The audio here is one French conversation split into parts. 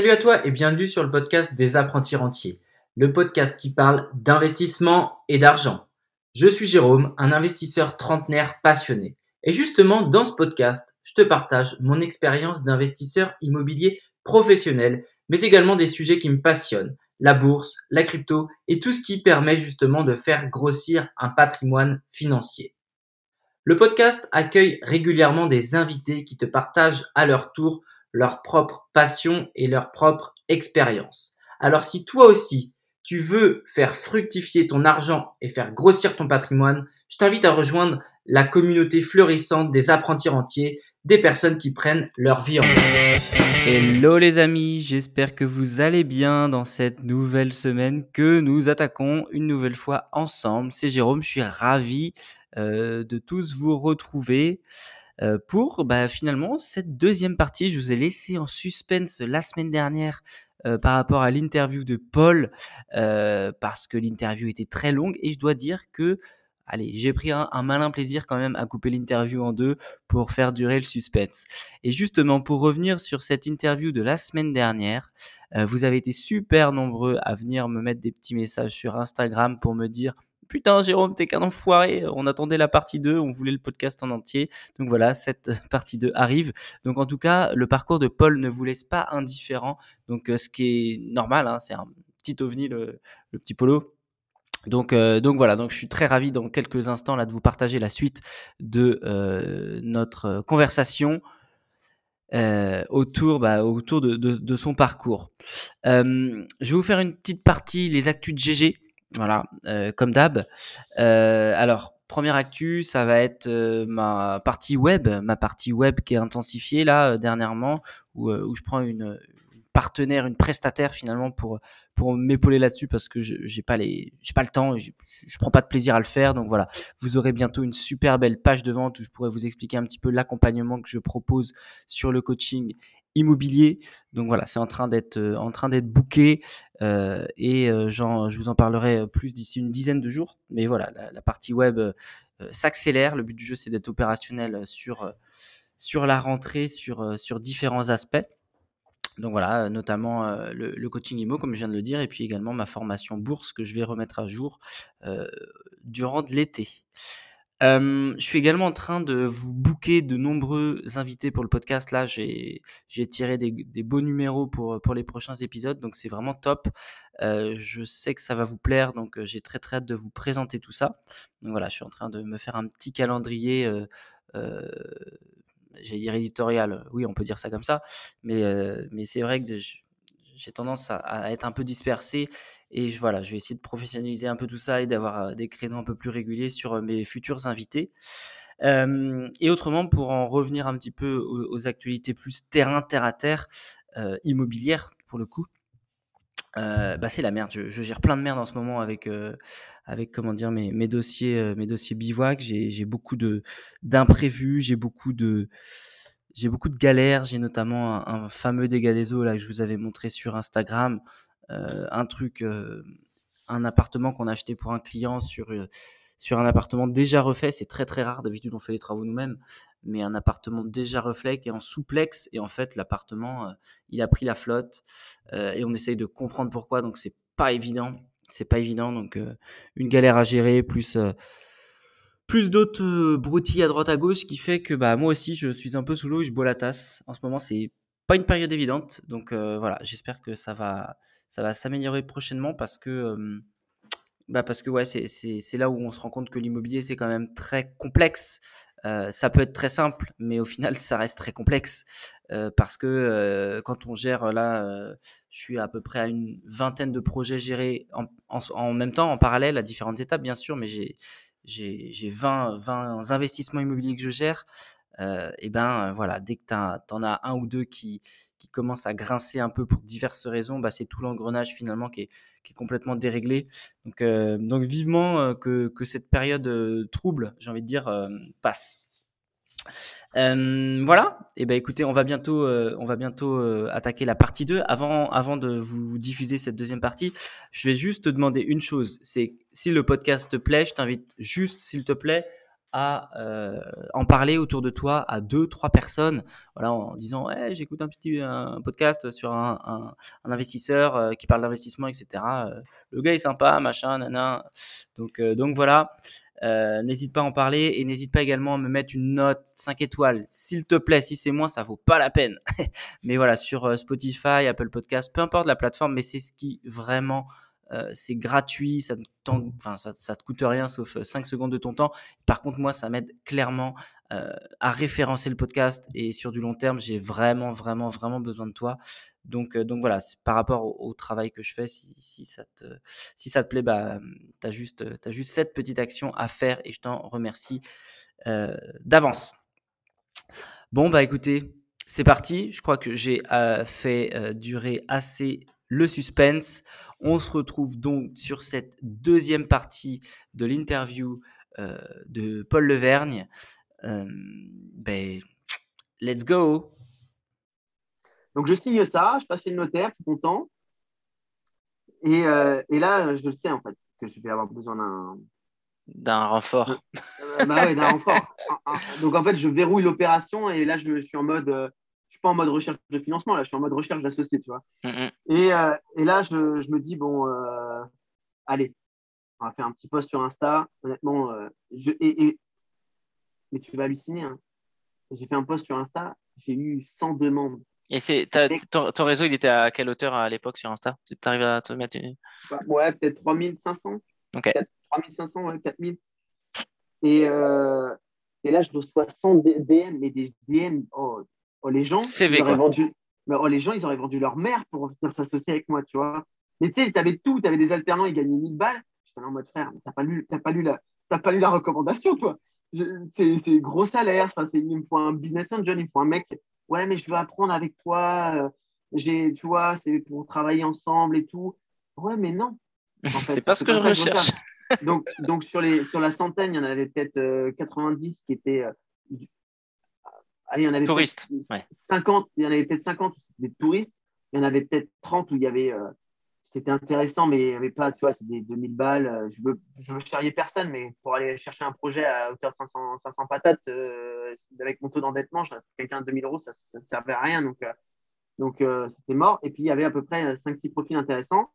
Salut à toi et bienvenue sur le podcast des apprentis rentiers, le podcast qui parle d'investissement et d'argent. Je suis Jérôme, un investisseur trentenaire passionné. Et justement, dans ce podcast, je te partage mon expérience d'investisseur immobilier professionnel, mais également des sujets qui me passionnent, la bourse, la crypto et tout ce qui permet justement de faire grossir un patrimoine financier. Le podcast accueille régulièrement des invités qui te partagent à leur tour leur propre passion et leur propre expérience. Alors si toi aussi, tu veux faire fructifier ton argent et faire grossir ton patrimoine, je t'invite à rejoindre la communauté fleurissante des apprentis rentiers, des personnes qui prennent leur vie en main. Hello les amis, j'espère que vous allez bien dans cette nouvelle semaine que nous attaquons une nouvelle fois ensemble. C'est Jérôme, je suis ravi euh, de tous vous retrouver. Euh, pour bah, finalement cette deuxième partie. Je vous ai laissé en suspense la semaine dernière euh, par rapport à l'interview de Paul euh, parce que l'interview était très longue et je dois dire que allez, j'ai pris un, malin plaisir quand même à couper l'interview en deux pour faire durer le suspense. Et justement, pour revenir sur cette interview de la semaine dernière, vous avez été super nombreux à venir me mettre des petits messages sur Instagram pour me dire putain Jérôme, t'es qu'un enfoiré, on attendait la partie 2, on voulait le podcast en entier. Donc voilà, cette partie 2 arrive. Donc en tout cas, le parcours de Paul ne vous laisse pas indifférent. Donc euh, ce qui est normal, hein, c'est un petit ovni, le, petit polo. Donc, euh, donc voilà, donc je suis très ravi dans quelques instants là de vous partager la suite de euh, notre conversation autour, bah, de, de, son parcours. je vais vous faire une petite partie les actus de GG. Voilà, euh, comme d'hab. Euh, alors, première actu, ça va être euh, ma partie web, ma partie web qui est intensifiée là dernièrement, où, je prends une, partenaire, une prestataire finalement pour pour m'épauler là-dessus parce que j'ai pas les j'ai pas le temps, je prends pas de plaisir à le faire. Donc voilà, vous aurez bientôt une super belle page de vente où je pourrai vous expliquer un petit peu l'accompagnement que je propose sur le coaching immobilier. Donc voilà, c'est en train d'être euh, en train d'être booké euh, et euh, je vous en parlerai plus d'ici une dizaine de jours. Mais voilà, la, partie web s'accélère. Le but du jeu, c'est d'être opérationnel sur sur la rentrée, sur sur différents aspects. Donc voilà, notamment le, le, coaching IMO, comme je viens de le dire, et puis également ma formation bourse que je vais remettre à jour durant l'été je suis également en train de vous booker de nombreux invités pour le podcast. Là, j'ai tiré des, beaux numéros pour, les prochains épisodes, donc c'est vraiment top. je sais que ça va vous plaire, donc j'ai très très hâte de vous présenter tout ça. Donc voilà, je suis en train de me faire un petit calendrier. Euh, J'allais dire éditorial, oui, on peut dire ça comme ça, mais, mais c'est vrai que j'ai tendance à, être un peu dispersé et je, voilà, je vais essayer de professionnaliser un peu tout ça et d'avoir euh, des créneaux un peu plus réguliers sur euh, mes futurs invités. et autrement, pour en revenir un petit peu aux, actualités plus terrain, terre à terre, euh, immobilière pour le coup, bah c'est la merde. Je, gère plein de merde en ce moment avec, avec comment dire mes, dossiers, mes dossiers bivouac. J'ai beaucoup d'imprévus, j'ai beaucoup de j'ai beaucoup de galères. J'ai notamment un, un, fameux dégât des eaux là que je vous avais montré sur Instagram. Euh, un truc, euh, un appartement qu'on a acheté pour un client sur euh, sur un appartement déjà refait, c'est très très rare. D'habitude, on fait les travaux nous-mêmes, mais un appartement déjà refait qui est en souplex et en fait, l'appartement, il a pris la flotte et on essaye de comprendre pourquoi. Donc, c'est pas évident. C'est pas évident. Donc, une galère à gérer plus plus d'autres broutilles à droite à gauche qui fait que bah moi aussi je suis un peu sous l'eau et je bois la tasse. En ce moment, c'est pas une période évidente. Donc voilà, j'espère que ça va ça va s'améliorer prochainement parce que, bah parce que ouais, c'est là où on se rend compte que l'immobilier, c'est quand même très complexe. ça peut être très simple, mais au final, ça reste très complexe parce que quand on gère, là, je suis à peu près à une vingtaine de projets gérés en, en, même temps, en parallèle, à différentes étapes, bien sûr, mais j'ai j'ai 20, 20 investissements immobiliers que je gère. Et ben voilà, dès que tu en as un ou deux qui, qui commence à grincer un peu pour diverses raisons, bah, c'est tout l'engrenage finalement qui est, complètement déréglé. Donc, euh, vivement euh, que, cette période euh, trouble, j'ai envie de dire, passe. voilà. Et eh ben écoutez, on va bientôt, on va bientôt attaquer la partie 2. Avant, avant de vous diffuser cette deuxième partie, je vais juste te demander une chose. C'est si le podcast te plaît, je t'invite juste, s'il te plaît, à euh, en parler autour de toi à deux, trois personnes, voilà, en disant ouais, j'écoute un petit podcast sur un, investisseur euh, qui parle d'investissement, etc. Euh, le gars est sympa, machin, nana. Donc donc voilà. n'hésite pas à en parler et n'hésite pas également à me mettre une note 5 étoiles, s'il te plaît. Si c'est moins, ça vaut pas la peine. mais voilà, sur Spotify, Apple Podcast, peu importe la plateforme, mais c'est ce qui vraiment euh, c'est gratuit, ça ne enfin, ça, ça, te coûte rien sauf 5 euh, secondes de ton temps. Par contre, moi, ça m'aide clairement euh, à référencer le podcast et sur du long terme, j'ai vraiment, vraiment, vraiment besoin de toi. Donc, donc voilà, par rapport au, travail que je fais, si, si, ça, te, si ça te plaît, bah, tu as juste, as juste cette petite action à faire et je t'en remercie d'avance. Bon, bah écoutez, c'est parti. Je crois que j'ai fait durer assez le suspense. On se retrouve donc sur cette deuxième partie de l'interview euh, de Paul Levergne. Euh, ben, let's go. Donc je signe ça, je passe chez le notaire, tout content. Et, euh, et, là, je sais en fait que je vais avoir besoin d'un d'un renfort. bah ouais, d'un renfort. Donc en fait, je verrouille l'opération et là, je, suis en mode pas en mode recherche de financement, là, je suis en mode recherche d'associés, tu vois. Mm, mm. et, euh, et, là, je, je, me dis, bon, euh, allez, on va faire un petit post sur Insta. Honnêtement, euh, je, et, mais tu vas halluciner. Hein. J'ai fait un post sur Insta, j'ai eu 100 demandes. Et c'est, ton, ton, réseau, il était à quelle hauteur à l'époque sur Insta? Tu arrives à te mettre une... Bah, ouais, peut-être 3500. Ok. 3500, ouais, 4000. Et, et là, je reçois 100 DM, mais des DM, oh, Oh, les gens, ils auraient vendu, oh, les gens, ils auraient vendu leur mère pour venir s'associer avec moi, tu vois. Mais tu sais, tu avais tout, tu avais des alternants, ils gagnaient 1000 balles. J'étais en mode frère, t'as pas lu, pas lu la, pas lu la recommandation, toi. C'est gros salaire, enfin, il me faut un business angel, il me faut un mec. Ouais, mais je veux apprendre avec toi. Euh, j'ai, tu vois, c'est pour travailler ensemble et tout. Ouais, mais non. En fait, c'est pas ce que je recherche. donc, donc sur, les, sur la centaine, il y en avait peut-être 90 euh, qui étaient euh, Allez, il y en avait touristes. 50, il y en avait peut-être 50 des touristes. Il y en avait peut-être 30 où il y avait. Euh, c'était intéressant, mais il n'y avait pas, tu vois, c'est des 2000 balles. Euh, je veux, je veux charrier personne, mais pour aller chercher un projet à hauteur de 500, 500 patates, euh, avec mon taux d'endettement, quelqu'un de 2000 euros, ça ne servait à rien. Donc, donc c'était mort. Et puis, il y avait à peu près 5-6 profils intéressants.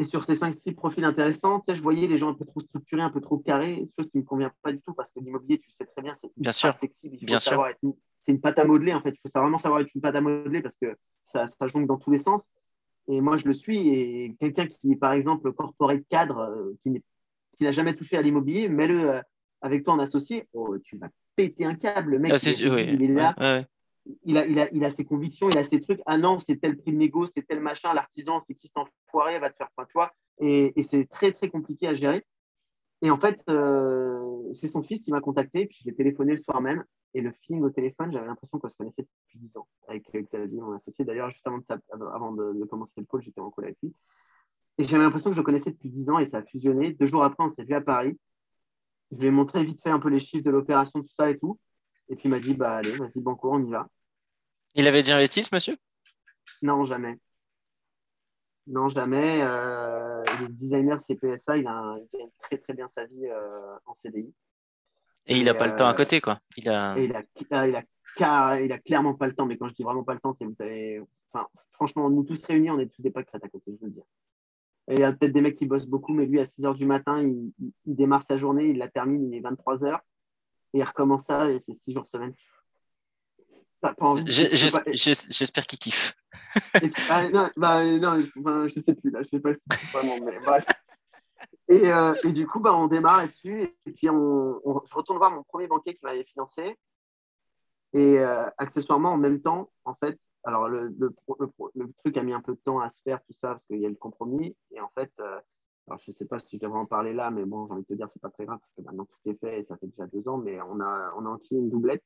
Et sur ces 5-6 profils intéressants, tu sais, je voyais les gens un peu trop structurés, un peu trop carrés, chose qui ne me convient pas du tout parce que l'immobilier, tu sais très bien, c'est bien sûr. flexible. Il faut savoir être c'est une pâte à modeler en fait. Il faut vraiment savoir être une pâte à modeler parce que ça, ça jongle dans tous les sens. Et moi, je le suis. Et quelqu'un qui est par exemple corporate cadre, euh, qui n'a jamais touché à l'immobilier, mets-le euh, avec toi en associé, oh, tu vas péter un câble. Le mec, ah, il, est là il a, il, a, il a ses convictions, il a ses trucs. Ah non, c'est tel prix de négo, c'est tel machin, l'artisan, c'est qui s'en foiré, va te faire enfin, toi. Et, et c'est très, très compliqué à gérer. Et en fait, euh, c'est son fils qui m'a contacté, puis je l'ai téléphoné le soir même. Et le film au téléphone, j'avais l'impression qu'on se connaissait depuis 10 ans avec Xavier, mon associé. D'ailleurs, juste avant, de, avant de, commencer le call, j'étais en call avec lui. Et j'avais l'impression que je le connaissais depuis 10 ans et ça a fusionné. Deux jours après, on s'est vu à Paris. Je lui ai montré vite fait un peu les chiffres de l'opération, tout ça et tout. Et puis il m'a dit, bah allez, vas-y, Banco, on y va. Il avait déjà investi, ce monsieur? Non, jamais. Non, jamais. Euh, il est designer CPSA, il, a, il gagne très très bien sa vie euh, en CDI. Et, il n'a pas le temps à euh, côté, quoi. Il a... il, a, il, a, il a clairement pas le temps, mais quand je dis vraiment pas le temps, c'est, vous savez, enfin, franchement, nous tous réunis, on est tous des pas à côté, je veux dire. il y a peut-être des mecs qui bossent beaucoup, mais lui, à 6 h du matin, il, il, démarre sa journée, il la termine, il est 23 h et il recommence ça, et c'est 6 jours semaine. J'espère qu'il kiffe. ah, non, bah, non je sais plus là, je sais pas si vraiment, mais bref. Et, euh, et, du coup, bah, on démarre là-dessus. Et puis, on, je retourne voir mon premier banquier qui m'avait financé. Et euh, accessoirement, en même temps, en fait, alors le, le, le, truc a mis un peu de temps à se faire, tout ça, parce qu'il y a le compromis. Et en fait, euh, alors je ne sais pas si je devrais en parler là, mais bon, j'ai envie de te dire, c'est pas très grave, parce que maintenant tout est fait et ça fait déjà deux ans, mais on a, on a enquillé une doublette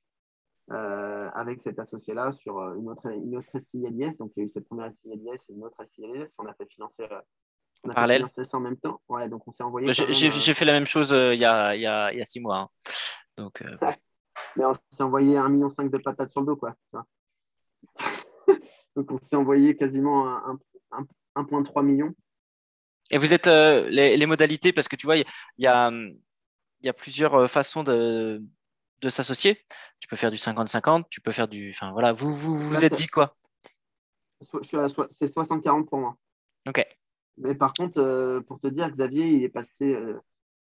euh, avec cet associé-là sur euh, une autre, une autre SILS. Donc, il y a eu cette première SILS et une autre SILS. On a fait financer, euh, on a Parallèle. Fait ça en même temps. Ouais, donc on s'est envoyé. J'ai fait la même chose il, y a, il, y a, il y a six mois. Hein. Donc, Mais on s'est envoyé 1,5 million de patates sur le dos, quoi. donc, on s'est envoyé quasiment 1,3 million. Et vous êtes les, les, modalités, parce que tu vois, il y a, il y a plusieurs façons de, de s'associer. Tu peux faire du 50-50, tu peux faire du. Enfin voilà, vous vous, vous, vous êtes dit quoi? C'est 60-40 pour moi. Ok. Mais par contre, pour te dire, Xavier, il est passé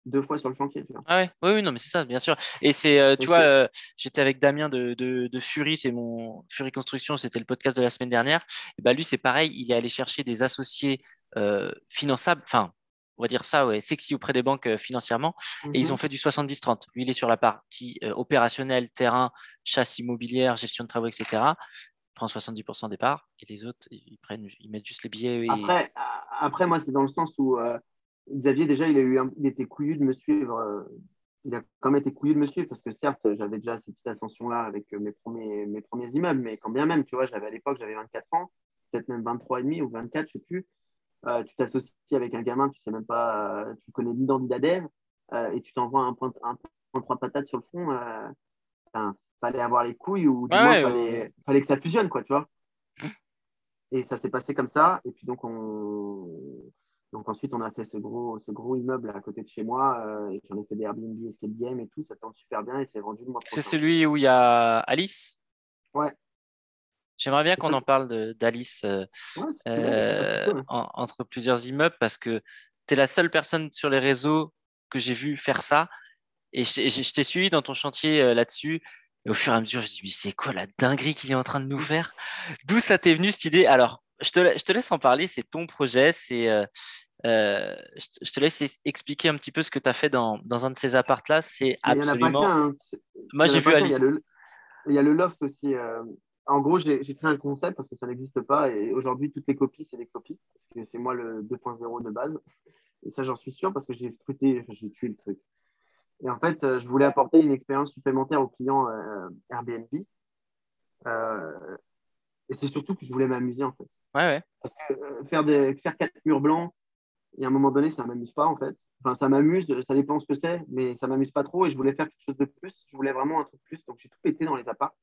deux fois sur le chantier. Tu vois. Ah ouais, oui, oui, non, mais c'est ça, bien sûr. Et c'est, euh, tu vois, euh, j'étais avec Damien de, de, de Fury, c'est mon Fury Construction, c'était le podcast de la semaine dernière. Et bah lui, c'est pareil, il est allé chercher des associés euh, finançables, enfin, on va dire ça, ouais, sexy auprès des banques euh, financièrement, et ils Mhm. ont fait du 70-30. Lui, il est sur la partie euh, opérationnelle, terrain, chasse immobilière, gestion de travaux, etc. Il prend 70% des parts, et les autres, ils prennent, ils mettent juste les billets. Et... Après, après, moi, c'est dans le sens où euh, Xavier, déjà, il, a eu un- il était couillu de me suivre. il a quand même été couillu de me suivre parce que certes, j'avais déjà cette petite ascension-là avec mes premiers, mes premiers immeubles, mais quand bien même, tu vois, j'avais à l'époque, j'avais 24 ans, peut-être même 23 et demi ou 24, je sais plus. Euh, tu t'associes avec un gamin, tu sais même pas, euh, tu connais ni dans ni d'Adèle, euh, et tu t'envoies un point, un point trois patates sur le front. Enfin, fallait avoir les couilles ou du Ouais, moins, ouais, fallait, fallait que ça fusionne, quoi, tu vois. Et ça s'est passé comme ça. Et puis donc, on... donc ensuite, on a fait ce gros, ce gros immeuble à côté de chez moi. et j'en ai fait des Airbnb, escape game et tout. Ça tourne super bien et c'est vendu le mois C'est prochain. celui où il y a Alice? Ouais. J'aimerais bien qu'on en parle d'Alice euh, Ouais, euh, ouais. en- entre plusieurs immeubles parce que tu es la seule personne sur les réseaux que j'ai vu faire ça. Et je, je- je t'ai suivi dans ton chantier euh, là-dessus. Et au fur et à mesure, je dis, mais c'est quoi la dinguerie qu'il est en train de nous faire? D'où ça t'est venu cette idée? Alors, je te, je te laisse en parler, c'est ton projet. C'est, euh, je, te- laisse expliquer un petit peu ce que tu as fait dans, dans un de ces apparts-là. C'est Mais il n'y en a pas absolument. hein. Moi, y j'ai vu Il y, a Alice. le, il y a le loft aussi. euh, En gros, j'ai créé un concept parce que ça n'existe pas. Et aujourd'hui, toutes les copies, c'est des copies. Parce que c'est moi le 2.0 de base. Et ça, j'en suis sûr parce que j'ai scruté, j'ai tué le truc. Et en fait, euh, je voulais apporter une expérience supplémentaire aux clients euh, Airbnb. Euh, et c'est surtout que je voulais m'amuser en fait. Ouais, ouais. Parce que euh, faire, des, faire quatre murs blancs, et à un moment donné, ça ne m'amuse pas en fait. Enfin, ça m'amuse, ça dépend ce que c'est, mais ça ne m'amuse pas trop et je voulais faire quelque chose de plus. Je voulais vraiment un truc plus, donc j'ai tout pété dans les apparts.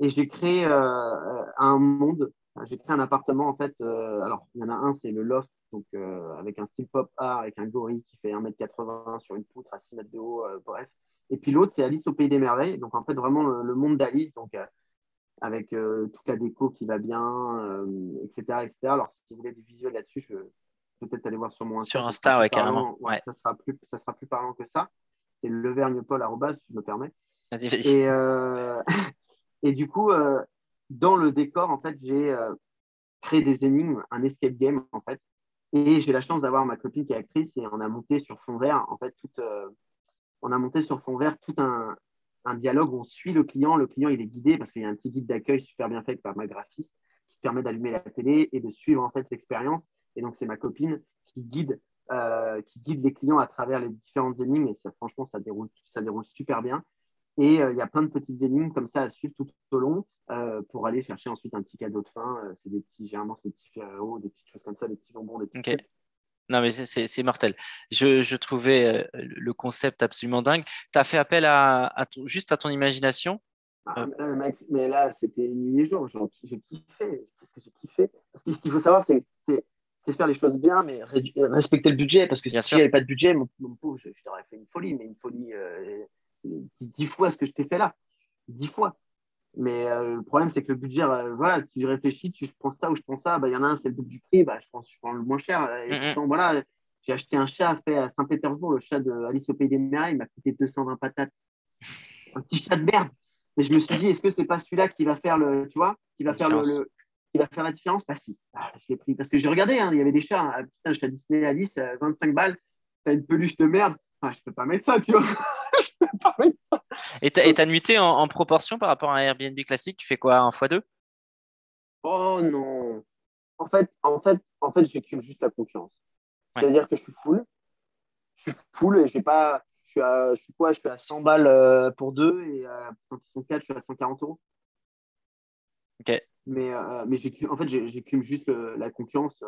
Et j'ai créé euh, un monde, j'ai créé un appartement en fait. euh, alors, il y en a un, c'est le loft, donc euh, avec un style pop art, avec un gorille qui fait 1m80 sur une poutre à 6 mètres de haut, euh, bref. Et puis l'autre, c'est Alice au Pays des Merveilles, donc en fait, vraiment le, le monde d'Alice, donc euh, avec euh, toute la déco qui va bien, euh, etc., etc. Alors, si vous voulez du visuel là-dessus, je peut-être aller voir sur mon Insta. Sur Insta, ouais, carrément. Ouais, Ouais. Ça, sera plus, ça sera plus parlant que ça. C'est levergnepol, si je me permets. Vas-y, vas-y. Et, euh, et du coup, euh, dans le décor, en fait, j'ai euh, créé des énigmes, un escape game, en fait. Et j'ai la chance d'avoir ma copine qui est actrice et on a monté sur fond vert, en fait, tout, euh, on a monté sur fond vert tout un, dialogue où on suit le client. Le client, il est guidé parce qu'il y a un petit guide d'accueil super bien fait par ma graphiste qui permet d'allumer la télé et de suivre, en fait, l'expérience. Et donc, c'est ma copine qui guide, qui guide les clients à travers les différentes énigmes. Et ça, franchement, ça déroule, ça déroule super bien. Et euh, il y a plein de petites énigmes comme ça à suivre tout au long euh, pour aller chercher ensuite un petit cadeau de fin. Euh, c'est des petits, généralement, c'est des petits Ferrero, des petites choses comme ça, des petits bonbons, des petits. Non, mais c'est- mortel. Je, je trouvais le concept absolument dingue. Tu as fait appel à, à ton- juste à ton imagination? Ah, mais là, Max, mais là, c'était nuit et jour. J'ai kiffé. Qu'est-ce que j'ai kiffé? Parce que ce qu'il faut savoir, c'est faire les choses bien, mais respecter le budget. Parce que Bien si j'avais pas de budget, mon, mon pauvre, je, je t'aurais fait une folie, mais une folie euh, dix, fois ce que je t'ai fait là. Dix fois. Mais euh, le problème, c'est que le budget, euh, voilà, tu réfléchis, tu prends ça ou je prends ça. Bah, Il y en a un, c'est le double du prix. Bah, je, pense, je prends le moins cher. Et pourtant, voilà, j'ai acheté un chat fait à Saint-Pétersbourg, le chat de Alice au Pays des Merveilles. Il m'a coûté 220 patates. Un petit chat de merde. Et je me suis dit, est-ce que c'est pas celui-là qui va faire le, tu vois, qui va La faire le, différence. le- qui va faire la différence? Bah si. Ah, je l'ai pris parce que j'ai regardé, hein, il y avait des chats, hein. putain, un chat Disney Alice, euh, 25 balles, t'as une peluche de merde. Ah, je peux pas mettre ça, tu vois. Je peux pas mettre ça. Et ta, et ta nuitée en, en proportion par rapport à un Airbnb classique, tu fais quoi Un x2 Oh non. En fait, en fait, en fait, j'écris juste la confiance. Ouais. C'est-à-dire que je suis full. Je suis full et j'ai pas. Je suis à, je suis quoi? Je suis à 100 balles euh, pour deux et euh, quand ils sont quatre, je suis à 140 euros. Ok. Mais, euh, mais j'écume- en fait, j'écume juste le- la confiance. Euh,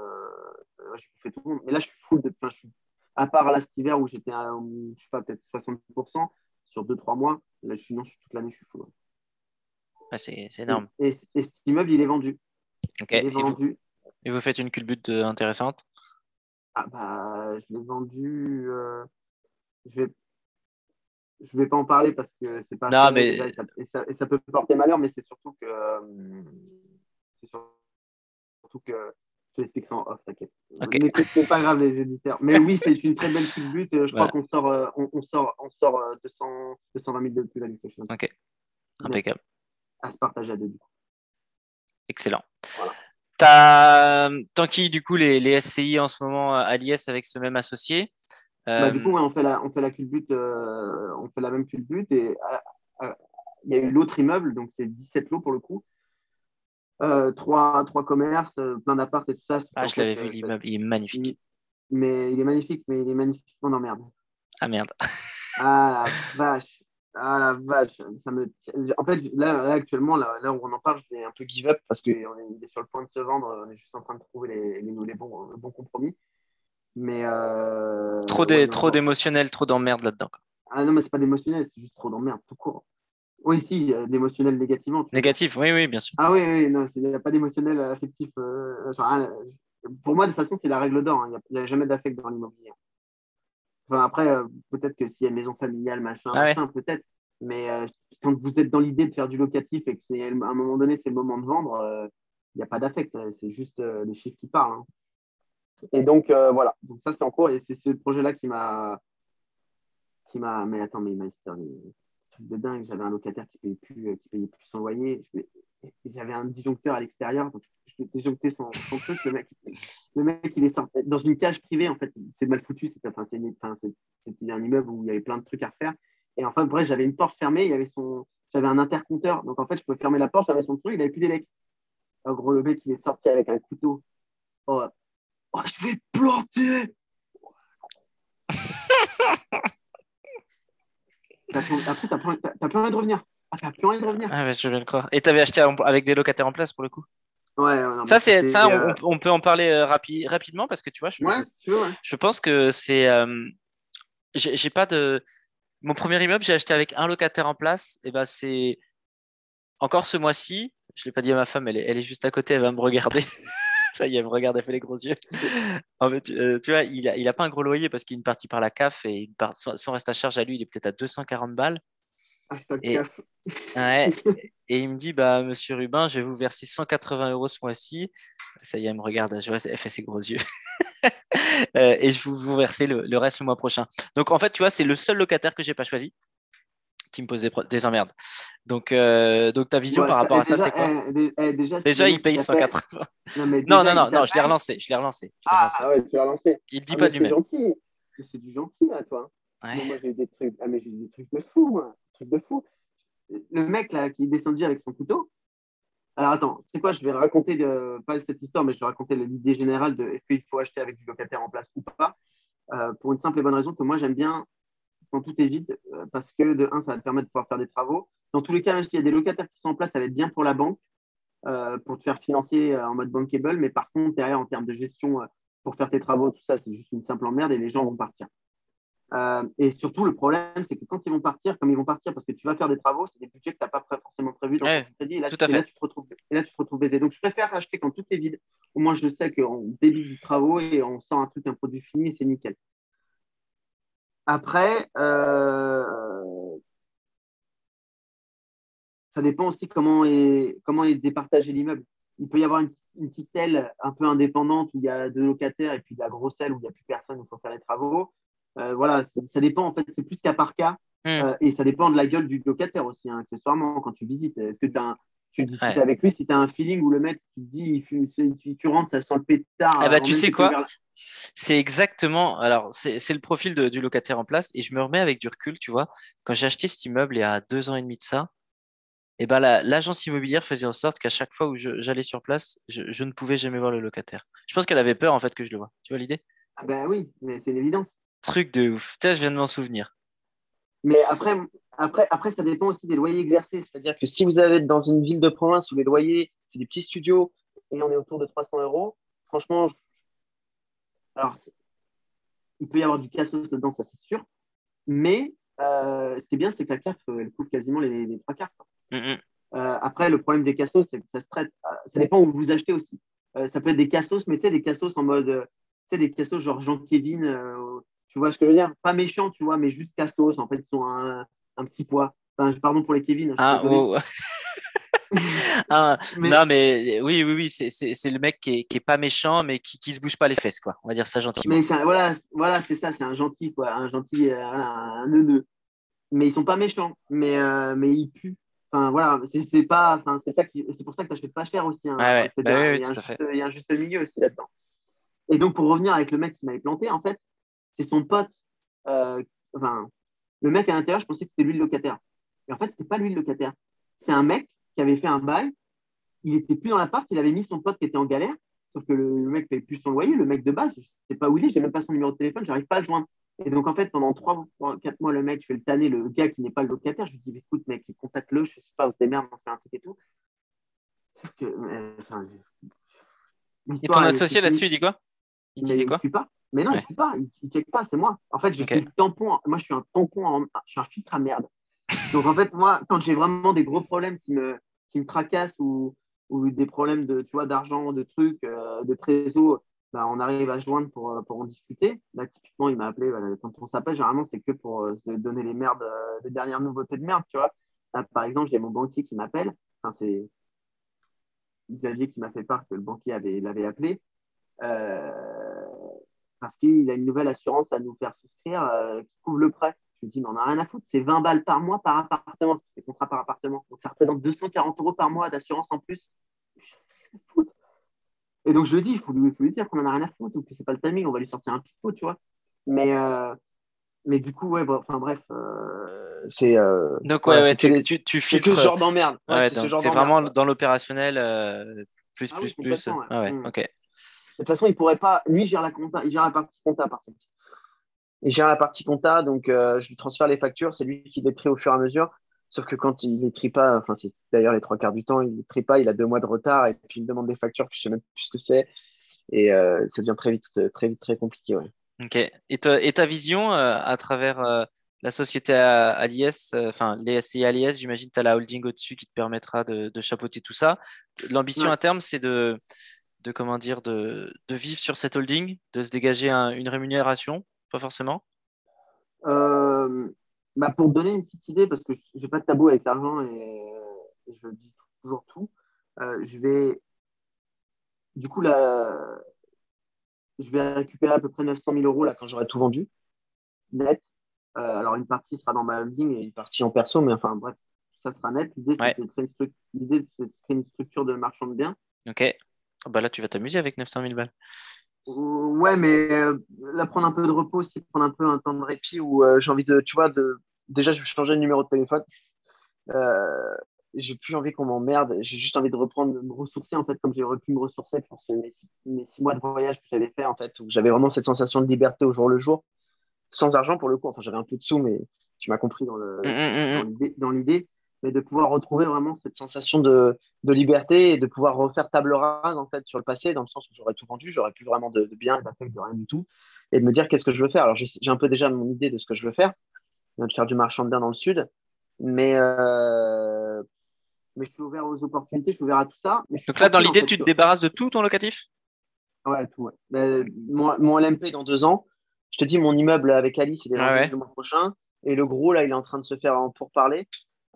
euh, je fais tout le monde. Mais là, je suis full. De, je suis, à part là cet hiver où j'étais à, je sais pas, peut-être 60% sur 2-3 mois. Là, je suis, non, je suis toute l'année, je suis full. Ouais, C'est c'est énorme. Et, et- et cet immeuble, il est vendu. Il Et est vous, vendu. et vous faites une culbute euh, intéressante? Ah bah, je l'ai vendu. euh, je vais, je vais pas en parler parce que c'est pas. Non, assez mais- déjà, et, ça, et ça- et ça peut porter malheur, mais c'est surtout que. euh, c'est surtout que. Je l'expliquerai en off, t'inquiète. Ok. Mais que c'est pas grave, les éditeurs. Mais oui, c'est une très belle petite but. Je Voilà. crois qu'on sort, euh, on, on sort, on sort euh, 200, 220 000 de plus-value. Ok. Impeccable. À se partager à deux. du coup. Excellent. Voilà. T'as Tanky, du coup, les, les SCI en ce moment à l'IS avec ce même associé. Bah, Euh, du coup, ouais, on fait la, on fait la culbute, euh, on fait la même culbute et euh, euh, il y a eu l'autre immeuble, donc c'est 17 lots pour le coup. Euh, trois, trois commerces, euh, plein d'apparts et tout ça. ah, je l'avais euh, vu, l'immeuble, il est magnifique. Mais il est magnifique, mais il est magnifiquement dans merde. Ah merde. Ah la vache, ah la vache. Ça me... En fait, là, là, actuellement, là, là où on en parle, je vais un peu give up parce qu'on est, sur le point de se vendre. On est juste en train de trouver les, les, les bons, le bon compromis. Mais euh, Trop ouais, d'émotionnel, trop d'emmerde là-dedans. Ah non, mais c'est pas d'émotionnel, c'est juste trop d'emmerde, tout court. Oui, si, d'émotionnel négativement. Négatif, oui, oui, bien sûr. Ah oui, oui, non, il n'y a pas d'émotionnel euh, affectif. euh, genre, ah, pour moi, de toute façon, c'est la règle d'or. hein. Il n'y a, jamais d'affect dans l'immobilier. Enfin, après, euh, peut-être que s'il y a une maison familiale, machin, Ah ouais. machin, peut-être. Mais euh, quand vous êtes dans l'idée de faire du locatif et que c'est à un moment donné, c'est le moment de vendre, il n'y a pas d'affect. C'est juste les chiffres qui parlent. hein. Et donc, voilà. Donc, ça, c'est en cours. Et c'est ce projet-là qui m'a. Qui m'a. Mais attends, mais il m'a des trucs de dingue. J'avais un locataire qui payait plus, euh, qui payait plus son loyer. J'avais un disjoncteur à l'extérieur. Donc, je disjoncter son, son truc. Le mec, le mec, il est sorti dans une cage privée. En fait, c'est mal foutu. C'était enfin, enfin, un immeuble où il y avait plein de trucs à refaire. Et enfin, bref, j'avais une porte fermée. Il y avait son. J'avais un intercompteur. Donc, en fait, je pouvais fermer la porte. J'avais son truc. Il n'avait plus d'élec. En gros, le mec, il est sorti avec un couteau. Oh, oh, je vais planter Après, t'as plus, plus envie de revenir. Ah, t'as plus envie de revenir. Ah, ouais, je viens de croire. Et t'avais acheté avec des locataires en place pour le coup? Ouais, non, Ça, c'est ça, on, euh, on peut en parler euh, rapi- rapidement parce que tu vois, je, Ouais, je- si tu veux, ouais. je pense que c'est. euh, j'ai pas de. Mon premier immeuble, j'ai acheté avec un locataire en place. Et ben, c'est encore ce mois-ci. Je l'ai pas dit à ma femme, elle est, elle est juste à côté, elle va me regarder. Ça y est, elle me regarde, elle fait les gros yeux. En fait, tu, euh, tu vois, il a, il a pas un gros loyer parce qu'il y a une partie par la CAF et une part, son, son reste à charge à lui, il est peut-être à 240 balles. Hashtag Et- CAF. Ouais. Et il me dit, bah, monsieur Rubin, je vais vous verser 180 euros ce mois-ci. Ça y est, elle me regarde, je vois, elle fait ses gros yeux. Euh, et je vais vous verser le, le reste le mois prochain. Donc, en fait, tu vois, c'est le seul locataire que j'ai pas choisi qui me posait pro- des emmerdes. Donc, euh, donc ta vision Ouais, par rapport à ça, c'est quoi eh, eh, déjà, Déjà, c'est il paye qu'il t'a fait- 180. Non, mais Non, déjà, non, non, je l'ai relancé. Je l'ai relancé. je l'ai relancé. Ah ouais, tu l'as lancé. Il dit Ah, pas mais de C'est C'est du gentil, là, toi. Ouais. Mais Moi, j'ai eu des trucs. Ah, mais j'ai des trucs de fou, moi. Des trucs de fou. Le mec, là, qui est descendu avec son couteau. Alors, attends, sais quoi, je vais raconter, de... pas cette histoire, mais je vais raconter l'idée générale de est-ce qu'il faut acheter avec du locataire en place ou pas. Euh, pour une simple et bonne raison que moi, j'aime bien quand tout est vide, euh, parce que de un, ça va te permettre de pouvoir faire des travaux. Dans tous les cas, même s'il y a des locataires qui sont en place, ça va être bien pour la banque, euh, pour te faire financer euh, en mode bankable. Mais par contre, derrière, en termes de gestion, pour faire tes travaux, tout ça, c'est juste une simple emmerde et les gens vont partir. Euh, et surtout, le problème, c'est que quand ils vont partir, comme ils vont partir parce que tu vas faire des travaux, c'est des budgets que tu n'as pas forcément prévus dans Ouais, ton crédit. Et là, tout tu, à et là, fait. tu te retrouves, et là, tu te retrouves baisé. Donc, je préfère acheter quand tout est vide. Au moins, je sais qu'on débite du travaux et on sort un truc, un produit fini et c'est nickel. Après, euh, ça dépend aussi comment est, comment est départagé l'immeuble. Il peut y avoir une, une petite aile un peu indépendante où il y a deux locataires et puis de la grosse aile où il n'y a plus personne, où il faut faire les travaux. Euh, voilà, ça, dépend en fait, c'est plus cas par cas Hmm. Euh, et ça dépend de la gueule du locataire aussi, hein, accessoirement, quand tu visites. Est-ce que t'as un- tu discutes Ouais. avec lui si tu as un feeling où le mec, tu c'est- tu, tu rentres, ça sent le pétard. Eh ben, avant tu sais quoi C'est exactement. Alors, c'est le profil de- du locataire en place. Et je me remets avec du recul, tu vois. Quand j'ai acheté cet immeuble il y a deux ans et demi de ça, et ben la- l'agence immobilière faisait en sorte qu'à chaque fois où j'allais sur place, je, je ne pouvais jamais voir le locataire. Je pense qu'elle avait peur en fait que je le vois. Tu vois l'idée? Ah ben oui, mais c'est une évidence. Truc de ouf. Putain, je viens de m'en souvenir. Mais après, après, après, ça dépend aussi des loyers exercés. C'est-à-dire que si vous avez dans une ville de province où les loyers, c'est des petits studios et on est autour de 300 euros, franchement, alors, il peut y avoir du cassos dedans, ça c'est sûr. Mais euh, ce qui est bien, c'est que la CAF, euh, elle couvre quasiment les, les trois quarts. Mm, mm. Euh, après, le problème des cassos, c'est que ça se traite. euh, Ça dépend où vous achetez aussi. Euh, ça peut être des cassos, mais tu sais, des cassos en mode. Tu sais, des cassos genre Jean-Kévin. Tu vois ce que je veux dire? Pas méchants, tu vois, mais juste cassos. En fait, ils sont un, un petit poids. Enfin, pardon pour les Kevin. Ah, oh. ah, Non, mais oui, oui, oui, c'est le mec qui est, qui est, pas méchant, mais qui, qui se bouge pas les fesses, quoi. On va dire ça gentiment. Mais voilà, voilà c'est ça, c'est un gentil, quoi. Un gentil, euh, un neuneu. Mais ils sont pas méchants, mais, euh, mais ils puent. Enfin, voilà, c'est pas, enfin, c'est ça qui, c'est pour ça que tu achètes pas cher aussi. Hein, ouais. Bah il, y a un juste, il y a un juste milieu aussi là-dedans. Et donc, pour revenir avec le mec qui m'avait planté, en fait, c'est son pote. Euh, enfin, le mec à l'intérieur, je pensais que c'était lui le locataire. Et en fait, c'était pas lui le locataire. C'est un mec qui avait fait un bail. Il était plus dans l'appart, il avait mis son pote qui était en galère. Sauf que le, mec ne payait plus son loyer, le mec de base, je ne sais pas où il est, j'ai même pas son numéro de téléphone, j'arrive pas à le joindre. Et donc, en fait, pendant 3 4 mois, le mec, je fais le tanner, le gars qui n'est pas le locataire. Je lui dis, écoute, mec, contacte-le, je sais pas, on se démerde, on fait un truc et tout. Sauf que. enfin, et ton associé là-dessus, il dit quoi? Il disait quoi? Il pas. Mais non, il ne pas, il ne check pas, c'est moi. En fait, je suis le tampon. Moi, je suis un tampon, en... je suis un filtre à merde. Donc, en fait, moi, quand j'ai vraiment des gros problèmes qui me, qui me tracassent ou, ou des problèmes de, tu vois, d'argent, de trucs, euh, de trésor, bah, on arrive à se joindre pour, euh, pour en discuter. Là, typiquement, il m'a appelé. quand on s'appelle, généralement, c'est que pour euh, se donner les merdes, les dernières nouveautés de merde, tu vois. Là, par exemple, j'ai mon banquier qui m'appelle. Enfin, c'est Xavier qui m'a fait part que le banquier l'avait appelé. Parce qu'il a une nouvelle assurance à nous faire souscrire qui couvre le prêt. Je lui dis, mais on n'a rien à foutre, c'est 20 balles par mois par appartement, c'est contrat par appartement. Donc ça représente 240 euros par mois d'assurance en plus. Et donc je lui dis, il faut lui, lui dire qu'on en a rien à foutre, ou que c'est pas le timing, on va lui sortir un picot, tu vois. Mais, euh, mais du coup, ouais, enfin bref, euh, c'est. Euh, donc ouais, ouais tu, tu, tu filtres. que ce genre d'emmerde. Ouais, c'est vraiment dans l'opérationnel, plus, ah plus, plus. Ah ouais, mm. ok. De toute façon, il pourrait pas. Lui, il gère la, compta, il gère la partie compta, par contre. Il gère la partie compta, donc euh, je lui transfère les factures, c'est lui qui les trie au fur et à mesure. Sauf que quand il les trie pas, enfin c'est d'ailleurs les trois quarts du temps, il les trie pas, il a deux mois de retard et puis il me demande des factures que je sais même plus ce que c'est et euh, ça devient très vite, très vite, très compliqué. Ouais. Ok. Et, et ta vision euh, à travers la société à, l'IS, enfin les SCI à l'IS, j'imagine que tu as la holding au-dessus qui te permettra de, chapeauter tout ça. L'ambition à terme, c'est de, de comment dire, de, de, vivre sur cette holding, de se dégager une rémunération pas forcément? Euh, bah Pour te donner une petite idée, parce que je n'ai pas de tabou avec l'argent et, je dis toujours tout, euh, je vais. Du coup, là, je vais récupérer à peu près 900 000 euros là, quand j'aurai tout vendu, net. Euh, alors, une partie sera dans ma holding et une partie en perso, mais enfin, bref, ça sera net. L'idée, c'est de créer une, structure de marchand de biens. Ok. Bah là, tu vas t'amuser avec 900 000 balles. Ouais, mais euh, là, prendre un peu de repos aussi, prendre un peu un temps de répit où euh, j'ai envie de, tu vois, de... déjà, je vais changer le numéro de téléphone. Euh, j'ai plus envie qu'on m'emmerde. J'ai juste envie de reprendre, de me ressourcer, en fait, comme j'ai pu me ressourcer pour mes, six, mois de voyage que j'avais fait, en fait, où j'avais vraiment cette sensation de liberté au jour le jour, sans argent pour le coup. Enfin, j'avais un peu de sous, mais tu m'as compris dans mmh, mmh, mmh. dans l'idée mais de pouvoir retrouver vraiment cette sensation de, de, liberté et de pouvoir refaire table rase en fait sur le passé, dans le sens où j'aurais tout vendu, j'aurais plus vraiment de, de bien et de rien du tout, et de me dire qu'est-ce que je veux faire? Alors j'ai un peu déjà mon idée de ce que je veux faire, de faire du marchand de biens dans le sud, mais, euh, mais je suis ouvert aux opportunités, je suis ouvert à tout ça. Donc là, dans l'idée, tu te débarrasses de tout ton locatif? Ouais, tout. Ouais. mon, mon, LMP dans deux ans, je te dis, mon immeuble avec Alice, il est ah le mois prochain, et le gros, là, il est en train de se faire pour parler.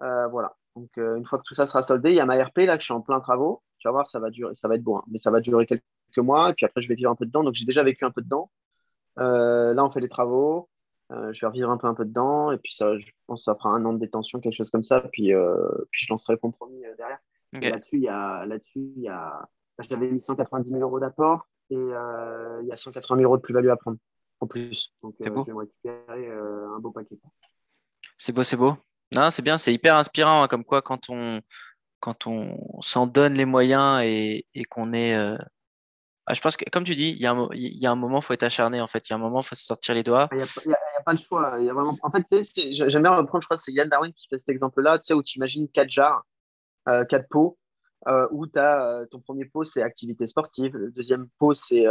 Euh, voilà. Donc, euh, une fois que tout ça sera soldé, il y a ma RP là que je suis en plein travaux. Tu vas voir, ça va durer, ça va être bon, hein. mais ça va durer quelques mois. Et puis après, je vais vivre un peu dedans. Donc, j'ai déjà vécu un peu dedans. Euh, là, on fait les travaux. je vais revivre un peu un peu dedans. Et puis, ça, je pense que ça fera un an de détention, quelque chose comme ça. Puis, puis je lancerai le compromis derrière. Là-dessus, il y a, là-dessus, il y a, j'avais mis 190 000 euros d'apport et il y a 180 000 euros de plus-value à prendre en plus. Donc, je vais me récupérer un beau paquet. C'est beau, c'est beau. Non, c'est bien, c'est hyper inspirant, hein, comme quoi quand on, quand on s'en donne les moyens et, et qu'on est. Euh, ah, je pense que, comme tu dis, il y, a un, il y a un moment, il faut être acharné, en fait. Il y a un moment, il faut se sortir les doigts. Il n'y a, pas le choix. Il y a vraiment... En fait, j'aime bien reprendre, je crois que c'est Yann Darwin qui fait cet exemple-là, tu sais, où tu imagines quatre jars, euh, quatre pots, euh, où tu as ton premier pot, c'est activité sportive, le deuxième pot, c'est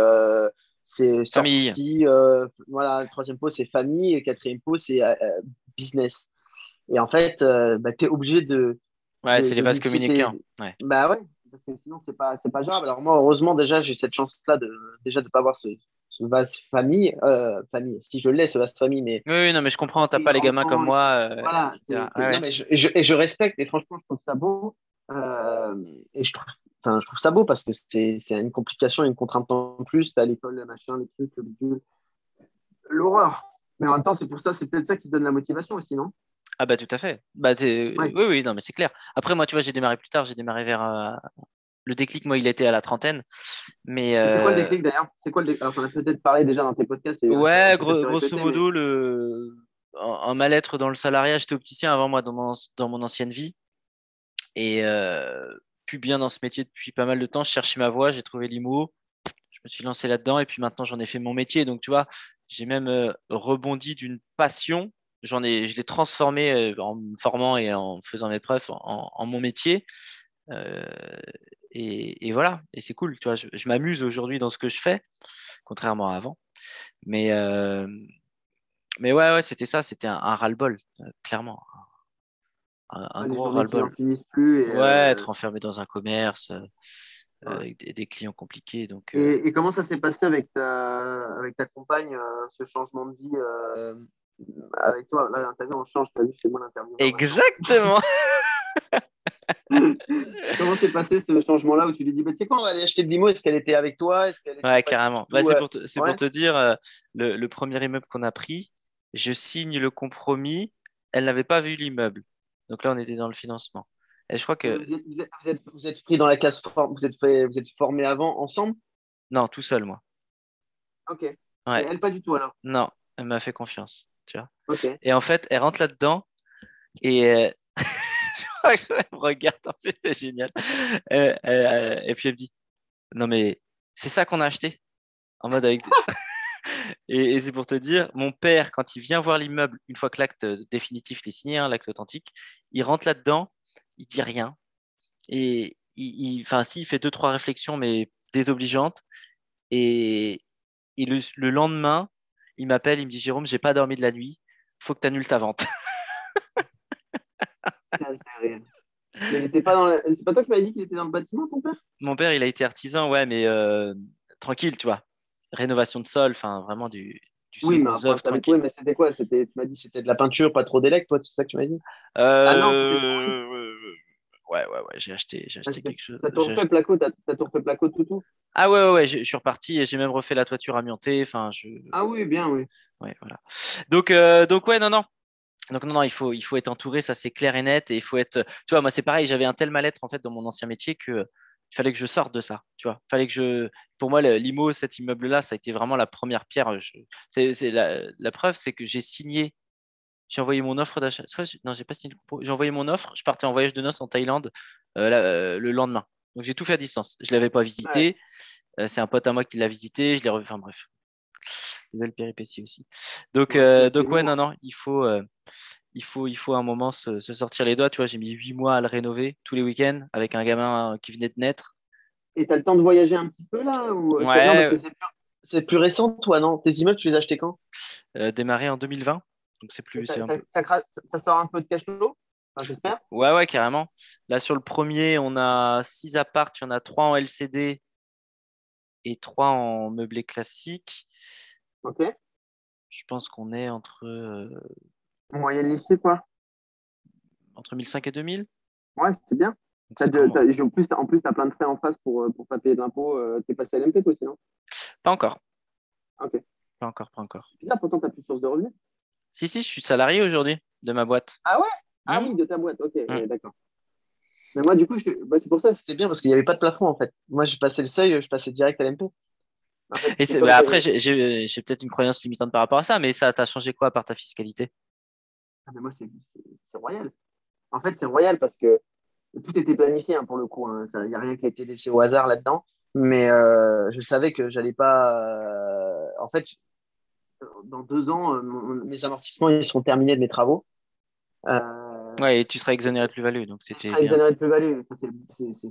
c'est famille. voilà, le troisième pot, c'est famille, et le quatrième pot, c'est business. Et en fait, euh, bah, tu es obligé de. Ouais, c'est les vases communicants. Ouais. Bah ouais, parce que sinon, c'est pas, pas grave. Alors, moi, heureusement, déjà, j'ai cette chance-là de déjà de pas avoir ce, vaste famille, euh, famille, si je l'ai, ce vaste famille, mais. Oui, non, mais je comprends, t'as pas les gamins comme moi. Euh, voilà, mais je, et, je, respecte, et franchement, je trouve ça beau. Et je trouve, enfin, je trouve ça beau parce que c'est une complication, une contrainte en plus. à l'école, le machin, les trucs, le bidule. L'horreur. Mais en même temps, c'est pour ça, c'est peut-être ça qui donne la motivation aussi, non? Ah, bah, tout à fait. Bah, oui, oui, non, mais c'est clair. Après, moi, tu vois, j'ai démarré plus tard, j'ai démarré vers le déclic, moi, il était à la trentaine. Mais c'est quoi le euh, déclic d'ailleurs? C'est quoi le déclic? Alors, on a peut-être parlé déjà dans tes podcasts. ouais, grosso modo, le en, mal-être dans le salariat, j'étais opticien avant moi dans mon, dans mon ancienne vie. Et euh, plus bien dans ce métier depuis pas mal de temps. Je cherchais ma voie, j'ai trouvé l'IMO. Je me suis lancé là-dedans et puis maintenant j'en ai fait mon métier. Donc tu vois, j'ai même euh, rebondi d'une passion. J'en ai, je l'ai transformé en me formant et en faisant mes preuves en, en mon métier. Euh, et, voilà, et c'est cool. Tu vois, je, m'amuse aujourd'hui dans ce que je fais, contrairement à avant. Mais, euh, mais ouais, ouais c'était ça, c'était un, ras-le-bol, euh, clairement. Un, gros ras-le-bol. ouais, euh, être enfermé dans un commerce. avec des, clients compliqués. Donc, et, comment ça s'est passé avec ta, avec ta compagne, ce changement de vie avec toi Là, l'interview, on change, tu as vu, c'est moi l'interview. Exactement Comment s'est passé ce changement-là où tu lui dis, bah, tu sais quoi, on va aller acheter de limo, est-ce qu'elle était avec toi Ouais, carrément. Bah, c'est pour, te, pour te dire, euh, le, premier immeuble qu'on a pris, je signe le compromis, elle n'avait pas vu l'immeuble. Donc là, on était dans le financement. Et je crois que. Vous êtes, vous êtes, pris dans la case, vous êtes, fait, vous êtes formé avant ensemble? Non, tout seul, moi. Ok. Ouais. elle, pas du tout alors? Non, elle m'a fait confiance. Tu vois Et en fait, elle rentre là-dedans et. Euh, elle me regarde, en fait, c'est génial. Euh, euh, et puis elle me dit Non, mais c'est ça qu'on a acheté En mode avec. et, c'est pour te dire, mon père, quand il vient voir l'immeuble, une fois que l'acte définitif est signé, hein, l'acte authentique, il rentre là-dedans, il dit rien. Et il, enfin, si, il fait deux, trois réflexions, mais désobligeantes. Et, et le, le lendemain, il m'appelle, il me dit Jérôme, j'ai pas dormi de la nuit, faut que tu annules ta vente. C'est pas toi qui m'avais dit qu'il était dans le bâtiment, ton père? Mon père, il a été artisan, ouais, mais euh, tranquille, tu vois. Rénovation de sol, enfin, vraiment du, du oui, mais, tranquille. mais c'était quoi? Tu m'as dit c'était de la peinture, pas trop d'élect, toi, c'est ça que tu m'as dit? Euh... Ah non, Ouais, ouais, ouais, j'ai acheté, j'ai acheté quelque chose. T'as tout refait placo, t'as tout refait placo, tout, tout? Ah ouais, ouais, ouais, je suis reparti et j'ai même refait la toiture amiantée. Enfin, je... Ah oui, bien, oui. Ouais, voilà. Donc, euh, donc ouais, non, non. Donc non, non, il faut, il faut être entouré, ça c'est clair et net. Et il faut être, tu vois, moi c'est pareil, j'avais un tel mal-être en fait dans mon ancien métier que il fallait que je sorte de ça, tu vois. Fallait que je, pour moi, l'IMO, cet immeuble-là, ça a été vraiment la première pierre. C'est la, preuve, c'est que j'ai signé, j'ai envoyé mon offre d'achat. Non, j'ai pas signé. J'ai envoyé mon offre. Je partais en voyage de noces en Thaïlande euh, euh, le lendemain. Donc j'ai tout fait à distance. Je l'avais pas visité. Euh, c'est un pote à moi qui l'a visité. Je l'ai Enfin bref, nouvelle péripétie aussi. Donc, donc ouais, non, non, il faut, il faut, il faut un moment se, sortir les doigts. Tu vois, j'ai mis huit mois à le rénover tous les week-ends avec un gamin qui venait de naître. Et tu as le temps de voyager un petit peu là ou... Ouais. c'est plus, récent, toi, non? Tes immeubles, tu les as achetés quand? Démarré en 2020. Donc c'est plus. Ça, ça, sort un peu de cash flow J'espère. Ouais, ouais, carrément. Là, sur le premier, on a six apparts, il y en a trois en LCD et trois en meublé classique. Ok. Je pense qu'on est entre euh, Moyenne lycée, quoi Entre 1005 et 2000 Ouais, c'est bien. en plus, en plus tu as plein de frais en face pour, euh, pour pas payer d'impôts. Euh, tu es passé à l'MP, toi aussi, non? Pas encore. Ok. Pas encore, pas encore. Là, pourtant, tu n'as plus de source de revenus. Si, si, je suis salarié aujourd'hui de ma boîte. Ah ouais? Ah mmh. oui, de ta boîte, ok, mmh. d'accord. Mais moi, du coup, bah, c'est pour ça, c'était bien parce qu'il n'y avait pas de plafond en fait. Moi, j'ai passé le seuil, je passais direct à l'MP. Bah, après, j'ai peut-être une croyance limitante par rapport à ça, mais ça t'a changé quoi par ta fiscalité? Ah, mais moi, c'est royal. En fait, c'est royal parce que tout était planifié hein, pour le coup. Il hein. n'y a rien qui a été laissé au hasard là-dedans. Mais euh, je savais que j'allais pas. Euh, en fait, dans deux ans, euh, mes amortissements ils seront terminés de mes travaux. ouais, et tu seras exonéré de plus-value. Donc c'était. exonéré de plus-value.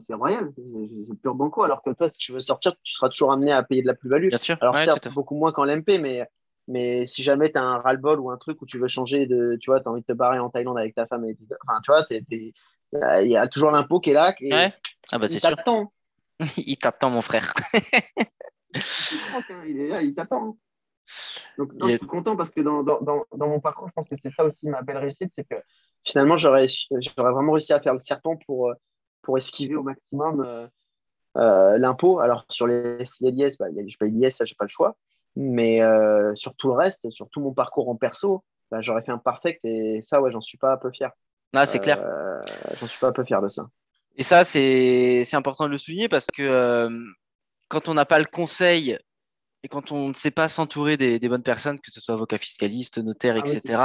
C'est royal. C'est pur banco. Alors que toi, si tu veux sortir, tu seras toujours amené à payer de la plus-value. Bien sûr. Alors, certes, beaucoup moins qu'en LMP, mais mais si jamais tu as un ras-le-bol ou un truc où tu veux changer de, tu vois, tu as envie de te barrer en Thaïlande avec ta femme, et, enfin, tu vois, il y a toujours l'impôt qui est là. Ah bah c'est sûr. il t'attend, mon frère. il est là, il t'attend. Donc, je suis content parce que dans, dans, dans, dans, mon parcours, je pense que c'est ça aussi ma belle réussite, c'est que finalement, j'aurais vraiment réussi à faire le serpent pour, pour esquiver au maximum euh, euh, l'impôt. Alors, sur les CILIS, bah, je paye l'IS, ça, j'ai pas le choix. Mais euh, sur tout le reste, sur tout mon parcours en perso, bah, j'aurais fait un parfait et ça, ouais, j'en suis pas un peu fier. Ah, c'est clair. j'en suis pas un peu fier de ça. Et ça, c'est important de le souligner parce que quand on n'a pas le conseil et quand on ne sait pas s'entourer des, bonnes personnes, que ce soit avocat fiscaliste, notaire, ah etc.,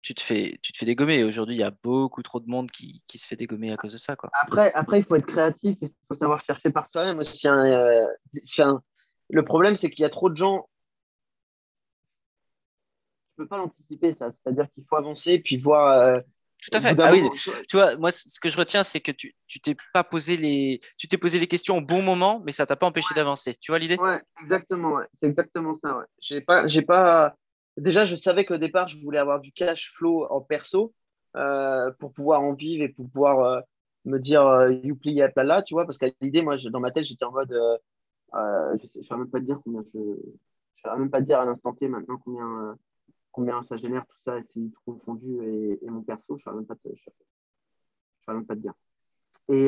tu te fais, tu te fais dégommer. Aujourd'hui, il y a beaucoup trop de monde qui, qui, se fait dégommer à cause de ça. Quoi. Après, après, il faut être créatif, il faut savoir chercher par soi-même aussi. Euh, le problème, c'est qu'il y a trop de gens. Tu peux pas l'anticiper, ça. C'est-à-dire qu'il faut avancer, puis voir. Euh, tout à fait. Ah oui, tu vois, moi, ce que je retiens, c'est que tu, tu t'es pas posé les, tu t'es posé les questions au bon moment, mais ça t'a pas empêché d'avancer. Tu vois l'idée? Ouais, exactement. Ouais. C'est exactement ça. Ouais. J'ai pas, j'ai pas, déjà, je savais qu'au départ, je voulais avoir du cash flow en perso euh, pour pouvoir en vivre et pour pouvoir euh, me dire euh, Youpli là, tu vois, parce qu'à l'idée, moi, dans ma tête, j'étais en mode, euh, je ne saurais même pas te dire combien je, je même pas te dire à l'instant T maintenant combien, combien ça génère tout ça, c'est trop fondu et, et, mon perso, je ne même pas te, même pas te dire. Et,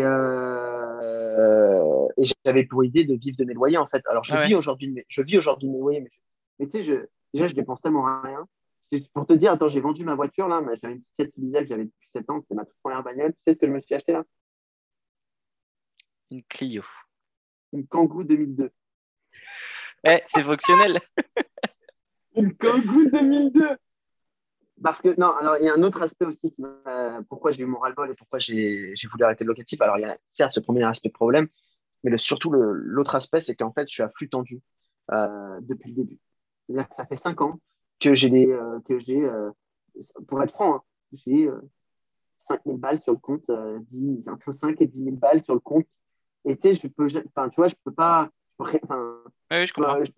et j'avais pour idée de vivre de mes loyers en fait. Alors je ah vis aujourd'hui, je vis aujourd'hui mes loyers, mais, mais tu sais, je, Déjà, je dépense tellement rien. Pour te dire, attends, j'ai vendu ma voiture là, j'avais une petite Fiat Ibiza que j'avais depuis 7 ans, c'était ma toute première bagnole. Tu sais ce que je me suis acheté là? Une Clio. Une Kangoo 2002. Eh, c'est fonctionnel. une Kangoo 2002. Parce que, non, alors il y a un autre aspect aussi qui pourquoi j'ai eu mon ras-le-bol et pourquoi j'ai voulu arrêter le locatif. Alors, il y a certes ce premier aspect de problème, mais le, surtout l'autre aspect, c'est qu'en fait, je suis à flux tendu euh, depuis le début. C'est-à-dire que ça fait 5 ans que j'ai des, euh, que j'ai, euh, pour être franc, hein, j'ai 5 000 balles sur le compte, 10, euh, entre 5 et 10 000 balles sur le compte. Et tu sais, je peux, enfin, tu vois, je peux pas, enfin, oui, je comprends. Je,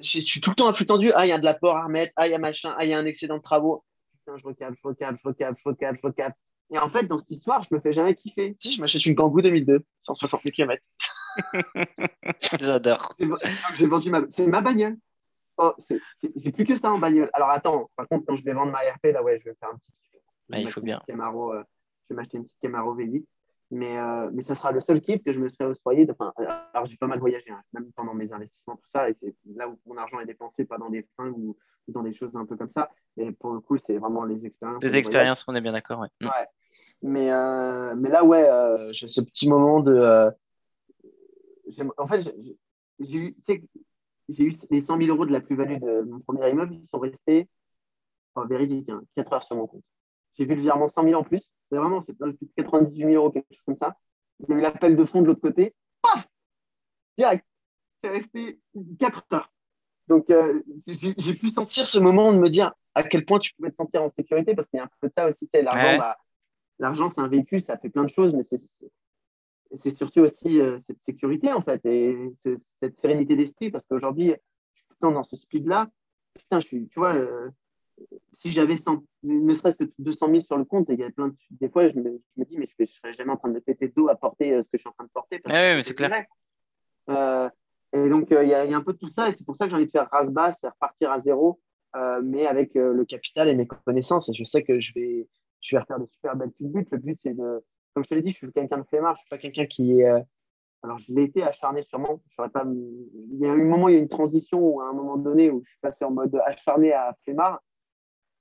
suis tout le temps à flux tendu. Ah, il y a de l'apport à remettre. Ah, il y a machin. Ah, il y a un excédent de travaux. Putain, je recap, je recap, je recap, je recap, je recap. Et en fait, dans cette histoire, je me fais jamais kiffer. Si, je m'achète une Kangoo 2002, 160 000 km. J'adore. J'ai vendu ma... C'est ma bagnole. Oh, j'ai plus que ça en bagnole. Alors attends, par contre, quand je vais vendre ma RP, là, ouais, je vais faire un petit. Bah, il faut bien. Camaro, euh, je vais m'acheter une petite Camaro V8. Mais, euh, mais ça sera le seul kiff que je me serais octroyé. Enfin, alors, j'ai pas mal voyagé, hein, même pendant mes investissements, tout ça. Et c'est là où mon argent est dépensé, pas dans des fringues ou, dans des choses un peu comme ça. Et pour le coup, c'est vraiment les expériences. Les expériences, on est bien d'accord, ouais. Mm. ouais. Mais, euh, mais là, ouais, j'ai ce petit moment de. en fait, j'ai eu j'ai eu les 100 000 euros de la plus-value de mon premier immeuble, ils sont restés, enfin, véridique, 4 hein, heures sur mon compte. J'ai vu le virement 100 000 en plus. C'est vraiment, c'est 98 000 euros, quelque chose comme ça. Il y a eu l'appel de fond de l'autre côté. Paf Direct. C'est resté 4 heures. Donc, euh, j'ai pu sentir ce moment de me dire à quel point tu pouvais te sentir en sécurité, parce qu'il y a un peu de ça aussi. L'argent, bah, l'argent, c'est un véhicule, ça fait plein de choses, mais c'est c'est surtout aussi euh, cette sécurité, en fait, et cette sérénité d'esprit, parce qu'aujourd'hui, je suis tout le temps dans ce speed-là. Putain, je suis, tu vois, euh, si j'avais ne serait-ce que 200 000 sur le compte, il y a plein de, des fois, je me, dis, mais je ne serais jamais en train de me péter dos à porter euh, ce que je suis en train de porter. Ah oui, mais c'est clair. et donc, il y, a, y, a un peu de tout ça, et c'est pour ça que j'ai envie de faire race basse, repartir à zéro, mais avec le capital et mes connaissances. Et je sais que je vais, je vais refaire de super belles buts. Le but, c'est de comme je te l'ai dit, je suis quelqu'un de flemmard, je suis pas quelqu'un qui est. Euh, alors, je l'ai été acharné sûrement. Je pas... Il y a eu un moment, il y a une transition où, à un moment donné où je suis passé en mode acharné à flemmard,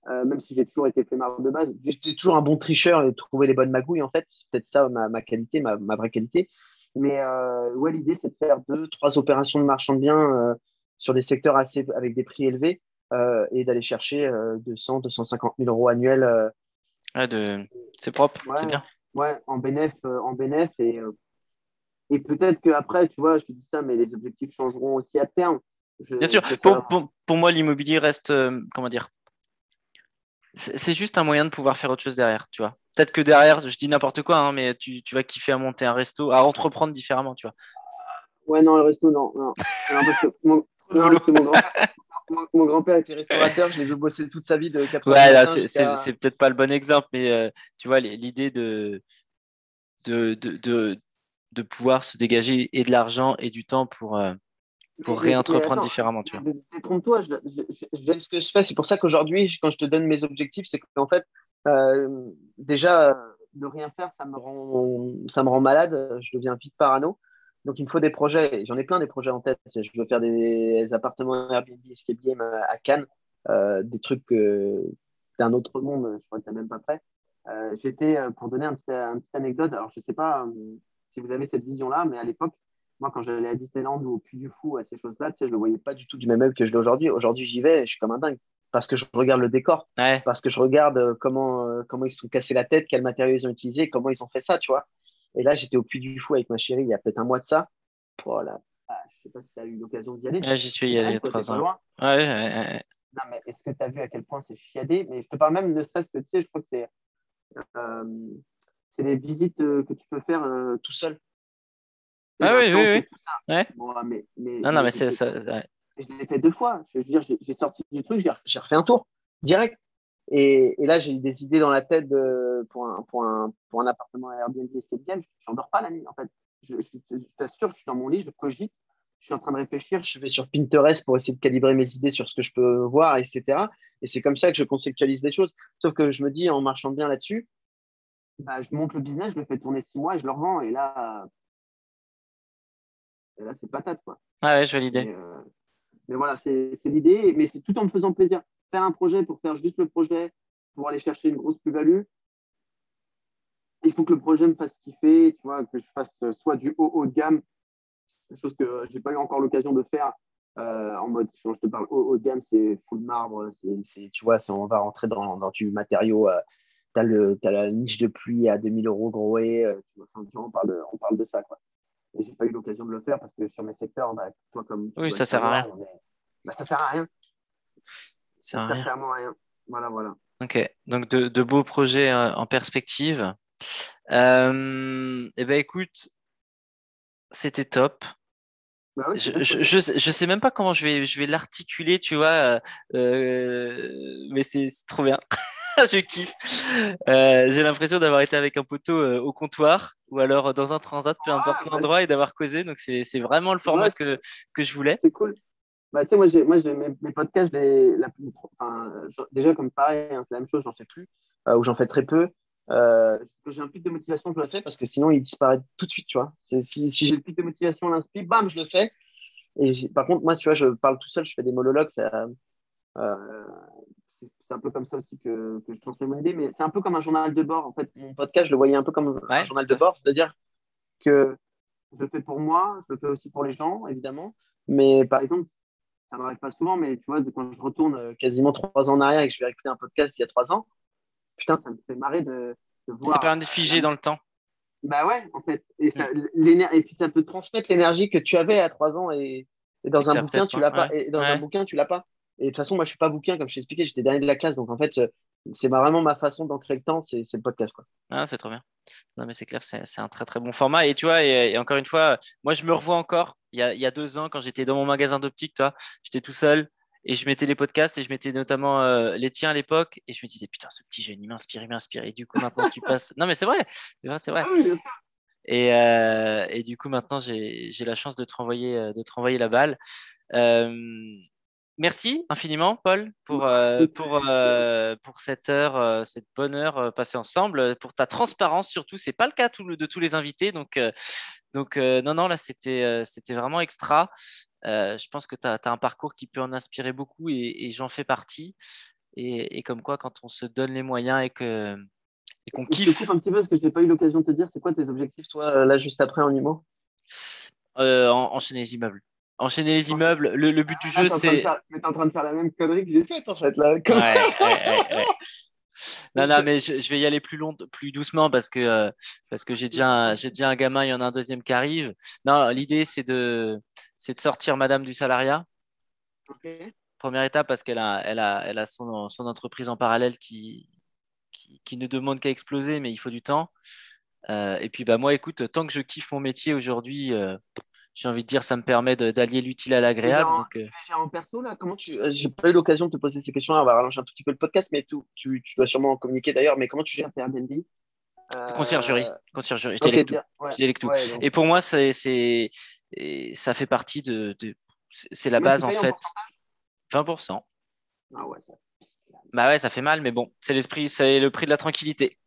euh, même si j'ai toujours été flemmard de base. J'étais toujours un bon tricheur et trouver les bonnes magouilles, en fait. C'est peut-être ça ma, qualité, ma, vraie qualité. Mais euh, ouais, l'idée, c'est de faire deux, trois opérations de marchand de biens sur des secteurs assez, avec des prix élevés et d'aller chercher 200, 250 000 euros annuels. de... C'est propre, c'est bien ouais, en bénéf, euh, en bénéf et, euh, et peut-être qu'après, tu vois, je te dis ça, mais les objectifs changeront aussi à terme. Bien sûr, pour, pour, pour, moi, l'immobilier reste, euh, comment dire, c'est juste un moyen de pouvoir faire autre chose derrière, tu vois. Peut-être que derrière, je dis n'importe quoi, hein, mais tu, tu, vas kiffer à monter un resto, à entreprendre différemment, tu vois. Ouais, non, le resto, non. non. mon, mon, grand-père était restaurateur, je l'ai vu bosser toute sa vie de 80 Ouais, c'est peut-être pas le bon exemple, mais euh, tu vois, l'idée de de, de, de, de, pouvoir se dégager et de l'argent et du temps pour, euh, pour réentreprendre différemment, tu vois. Détrompe-toi, j'aime ce que je fais. C'est pour ça qu'aujourd'hui, quand je te donne mes objectifs, c'est qu'en fait, euh, déjà, de rien faire, ça me, rend, ça me rend malade. Je deviens vite parano. Donc, il me faut des projets. J'en ai plein des projets en tête. Je veux faire des appartements Airbnb, escape game à Cannes, euh, des trucs d'un autre monde. Je crois que tu même pas prêt. Euh, j'étais, pour donner un petit, un petit anecdote, alors je ne sais pas si vous avez cette vision-là, mais à l'époque, moi, quand j'allais à Disneyland ou au Puy du Fou, à ces choses-là, tu sais, je ne le voyais pas du tout du même œil que je l'ai aujourd'hui. Aujourd'hui, j'y vais et je suis comme un dingue. Parce que je regarde le décor, parce que je regarde euh, comment, euh, comment ils se sont cassés la tête, quels matériaux ils ont utilisés, comment ils ont fait ça, tu vois. Et là, j'étais au Puy du Fou avec ma chérie il y a peut-être un mois de ça. Oh ah, je ne sais pas si tu as eu l'occasion d'y aller. j'y suis allé il y a trois ans. Ouais, non, mais est-ce que tu as vu à quel point c'est chiadé? Mais je te parle même de ça, parce que tu sais, je crois que c'est euh, c'est des visites que tu peux faire tout seul. Ah oui, oui, oui. Ouais. mais, mais, non, non, mais c'est ça. Je l'ai fait deux fois. Je veux dire, j'ai sorti du truc, j'ai refait un tour direct. Et, et là, j'ai eu des idées dans la tête de, pour, un, pour, un, pour un appartement Airbnb Escape Game. Je n'endors pas la nuit, en fait. Je, je, t'assure, je suis dans mon lit, je cogite, je suis en train de réfléchir, je vais sur Pinterest pour essayer de calibrer mes idées sur ce que je peux voir, etc. Et c'est comme ça que je conceptualise les choses. Sauf que je me dis, en marchant bien là-dessus, bah, je monte le business, je le fais tourner six mois et je le revends. Et là, là, c'est patate, quoi. Ah ouais, je vois l'idée. Euh, mais, voilà, c'est l'idée, mais c'est tout en me faisant plaisir. Faire un projet pour faire juste le projet, pour aller chercher une grosse plus-value. Il faut que le projet me fasse kiffer, tu vois, que je fasse soit du haut haut de gamme, chose que je n'ai pas eu encore l'occasion de faire euh, en mode, je te parle haut haut de gamme, c'est full marbre, c'est, tu vois, on va rentrer dans, dans du matériau. Euh, tu as, la niche de pluie à 2000 euros gros et on, parle de, on parle de ça. Quoi. Et j'ai pas eu l'occasion de le faire parce que sur mes secteurs, bah, toi comme. Oui, ça sert à rien. Bah, ça sert à rien. Ça sert à rien. clairement rien. Voilà, voilà. Ok, donc de, de beaux projets euh, en perspective. Euh, eh ben écoute, c'était top. Bah oui, je, je, je, sais même pas comment je vais, je vais l'articuler, tu vois, euh, mais c'est trop bien. je kiffe. Euh, j'ai l'impression d'avoir été avec un poteau euh, au comptoir ou alors dans un transat, peu importe ah, l'endroit, et d'avoir causé. Donc, c'est vraiment le format que, que je voulais. C'est cool. Bah, tu sais, moi, j'ai, moi mes, mes, podcasts, les, la, enfin, déjà, comme pareil, hein, c'est la même chose, j'en fais plus, euh, ou j'en fais très peu. Euh, j'ai un pic de motivation, je le fais parce que sinon, il disparaît tout de suite, tu vois. Si, si j'ai le pic de motivation, l'inspire, bam, je le fais. Et par contre, moi, tu vois, je parle tout seul, je fais des monologues, ça, euh, c'est un peu comme ça aussi que, que je transmets mon idée, mais c'est un peu comme un journal de bord. En fait, mon podcast, je le voyais un peu comme un journal de bord, c'est-à-dire que je le fais pour moi, je le fais aussi pour les gens, évidemment. Mais par exemple, ça ne m'arrive pas souvent, mais tu vois, quand je retourne euh, quasiment trois ans en arrière et que je vais écouter un podcast il y a trois ans, putain, ça me fait marrer de, de voir. Ça permet de figer dans le temps. Bah ouais, en fait. Et, ça, mm. et puis ça peut transmettre l'énergie que tu avais à trois ans et, dans un bouquin, tu l'as pas. Et dans un bouquin, tu l'as pas. Et de toute façon, moi, je suis pas bouquin, comme je t'ai expliqué, j'étais dernier de la classe. Donc, en fait, euh, c'est vraiment ma façon d'ancrer le temps, c'est le podcast. Quoi. Ah, c'est trop bien. Non, mais c'est clair, c'est un très très bon format. Et tu vois, et, encore une fois, moi, je me revois encore il y a, il y a deux ans quand j'étais dans mon magasin d'optique, toi, j'étais tout seul et je mettais les podcasts et je mettais notamment euh, les tiens à l'époque et je me disais, putain, ce petit jeune, il m'inspire, il m'inspire. Et du coup, maintenant, tu passes. Non, mais c'est vrai, c'est vrai, c'est vrai. Ah et, euh, et, du coup, maintenant, j'ai la chance de te renvoyer, de te renvoyer la balle. Euh, Merci infiniment, Paul, pour, euh, pour, euh, pour cette heure, euh, cette bonne heure passée ensemble, pour ta transparence surtout. C'est pas le cas de tous les invités. Donc, donc non, non, là, c'était c'était vraiment extra. je pense que tu as, un parcours qui peut en inspirer beaucoup et, j'en fais partie. Et, comme quoi, quand on se donne les moyens et que et qu'on kiffe. Je un petit peu parce que je n'ai pas eu l'occasion de te dire, c'est quoi tes objectifs, toi, là, juste après, en IMO Enchaîner les immeubles enchaîner les immeubles. Le, but du ah, jeu, c'est. Mais t'es en train de faire la même connerie que j'ai faite, en fait, là. non, non, mais je, vais y aller plus long, plus doucement parce que euh, parce que j'ai déjà déjà un gamin, il y en a un deuxième qui arrive. Non, l'idée c'est de de sortir Madame du salariat. Première étape parce qu'elle a elle a elle a son son entreprise en parallèle qui qui, ne demande qu'à exploser, mais il faut du temps. Euh, et puis bah moi, écoute, tant que je kiffe mon métier aujourd'hui. Euh, j'ai envie de dire, ça me permet d'allier l'utile à l'agréable. En, euh. en perso, là, comment tu. Euh, j'ai pas eu l'occasion de te poser ces questions, on va rallonger un tout petit peu le podcast, mais tu, tu, dois sûrement en communiquer d'ailleurs, mais comment tu gères tes Airbnb? Euh... Conciergerie, conciergerie, je okay, tout. Et pour moi, c'est, ça fait partie de, de, c'est la base en fait. pourcentage? 20%. Ah ouais, ça. Bah ouais, ça fait mal, mais bon, c'est l'esprit, c'est le prix de la tranquillité.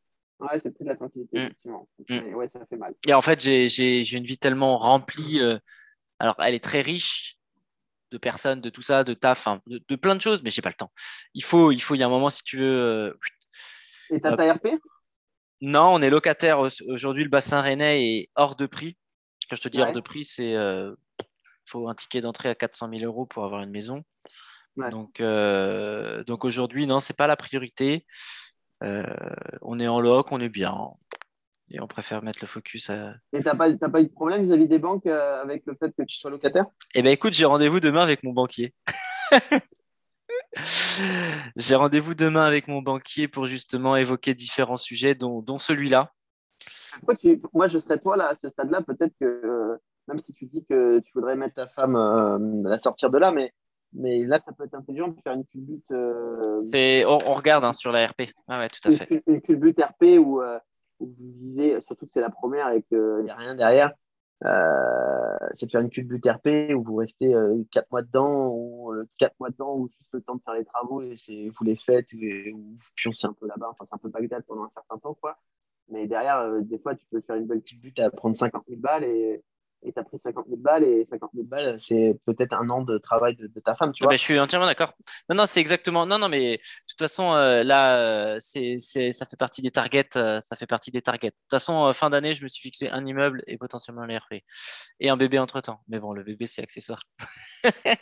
Ouais, c'est plus de la tranquillité, Mm. effectivement. Mm. Mais ouais, ça fait mal. Et en fait, j'ai, une vie tellement remplie. euh, alors, elle est très riche de personnes, de tout ça, de taf, hein, de, de plein de choses, mais j'ai pas le temps. Il faut, il faut, il y a un moment, si tu veux. euh, Et t'as Hop. ta RP Non, on est locataire. au- Aujourd'hui, le bassin rennais est hors de prix. Quand je te dis hors de prix, c'est euh, faut un ticket d'entrée à 400 000 euros pour avoir une maison. Ouais. Donc, euh, donc aujourd'hui, non, c'est pas la priorité. Euh, on est en loc, on est bien. Et on préfère mettre le focus à. Et t'as pas, pas eu de problème vis-à-vis des banques euh, avec le fait que tu sois locataire? Eh ben écoute, j'ai rendez-vous demain avec mon banquier. j'ai rendez-vous demain avec mon banquier pour justement évoquer différents sujets, dont, dont celui-là. Moi, je serais toi là, à ce stade-là, peut-être que euh, même si tu dis que tu voudrais mettre ta femme euh, la sortir de là, mais, mais là, ça peut être intelligent de faire une culbute, euh, C'est, on, on regarde hein, sur la RP. Ah ouais, tout à une, fait. une culbute RP où, euh, où vous vivez, surtout que c'est la première et qu'il n'y a rien derrière. Euh, c'est de faire une culbute RP où vous restez euh, quatre mois dedans ou euh, quatre mois dedans ou juste le temps de faire les travaux et c'est vous les faites et, ou vous pioncez un peu là-bas. Enfin, c'est un peu Bagdad pendant un certain temps, quoi. Mais derrière, euh, des fois, tu peux faire une belle culbute à prendre 50 000 balles et et t'as pris 50 000 balles et 50 000 balles, c'est peut-être un an de travail de, de ta femme, tu Ah vois. ben, je suis entièrement d'accord. Non, non, c'est exactement. Non, non, mais de toute façon, euh, là, euh, c'est, ça fait partie des targets. euh, ça fait partie des targets. De toute façon, euh, fin d'année, je me suis fixé un immeuble et potentiellement les RP. Et un bébé entre temps. Mais bon, le bébé, c'est accessoire.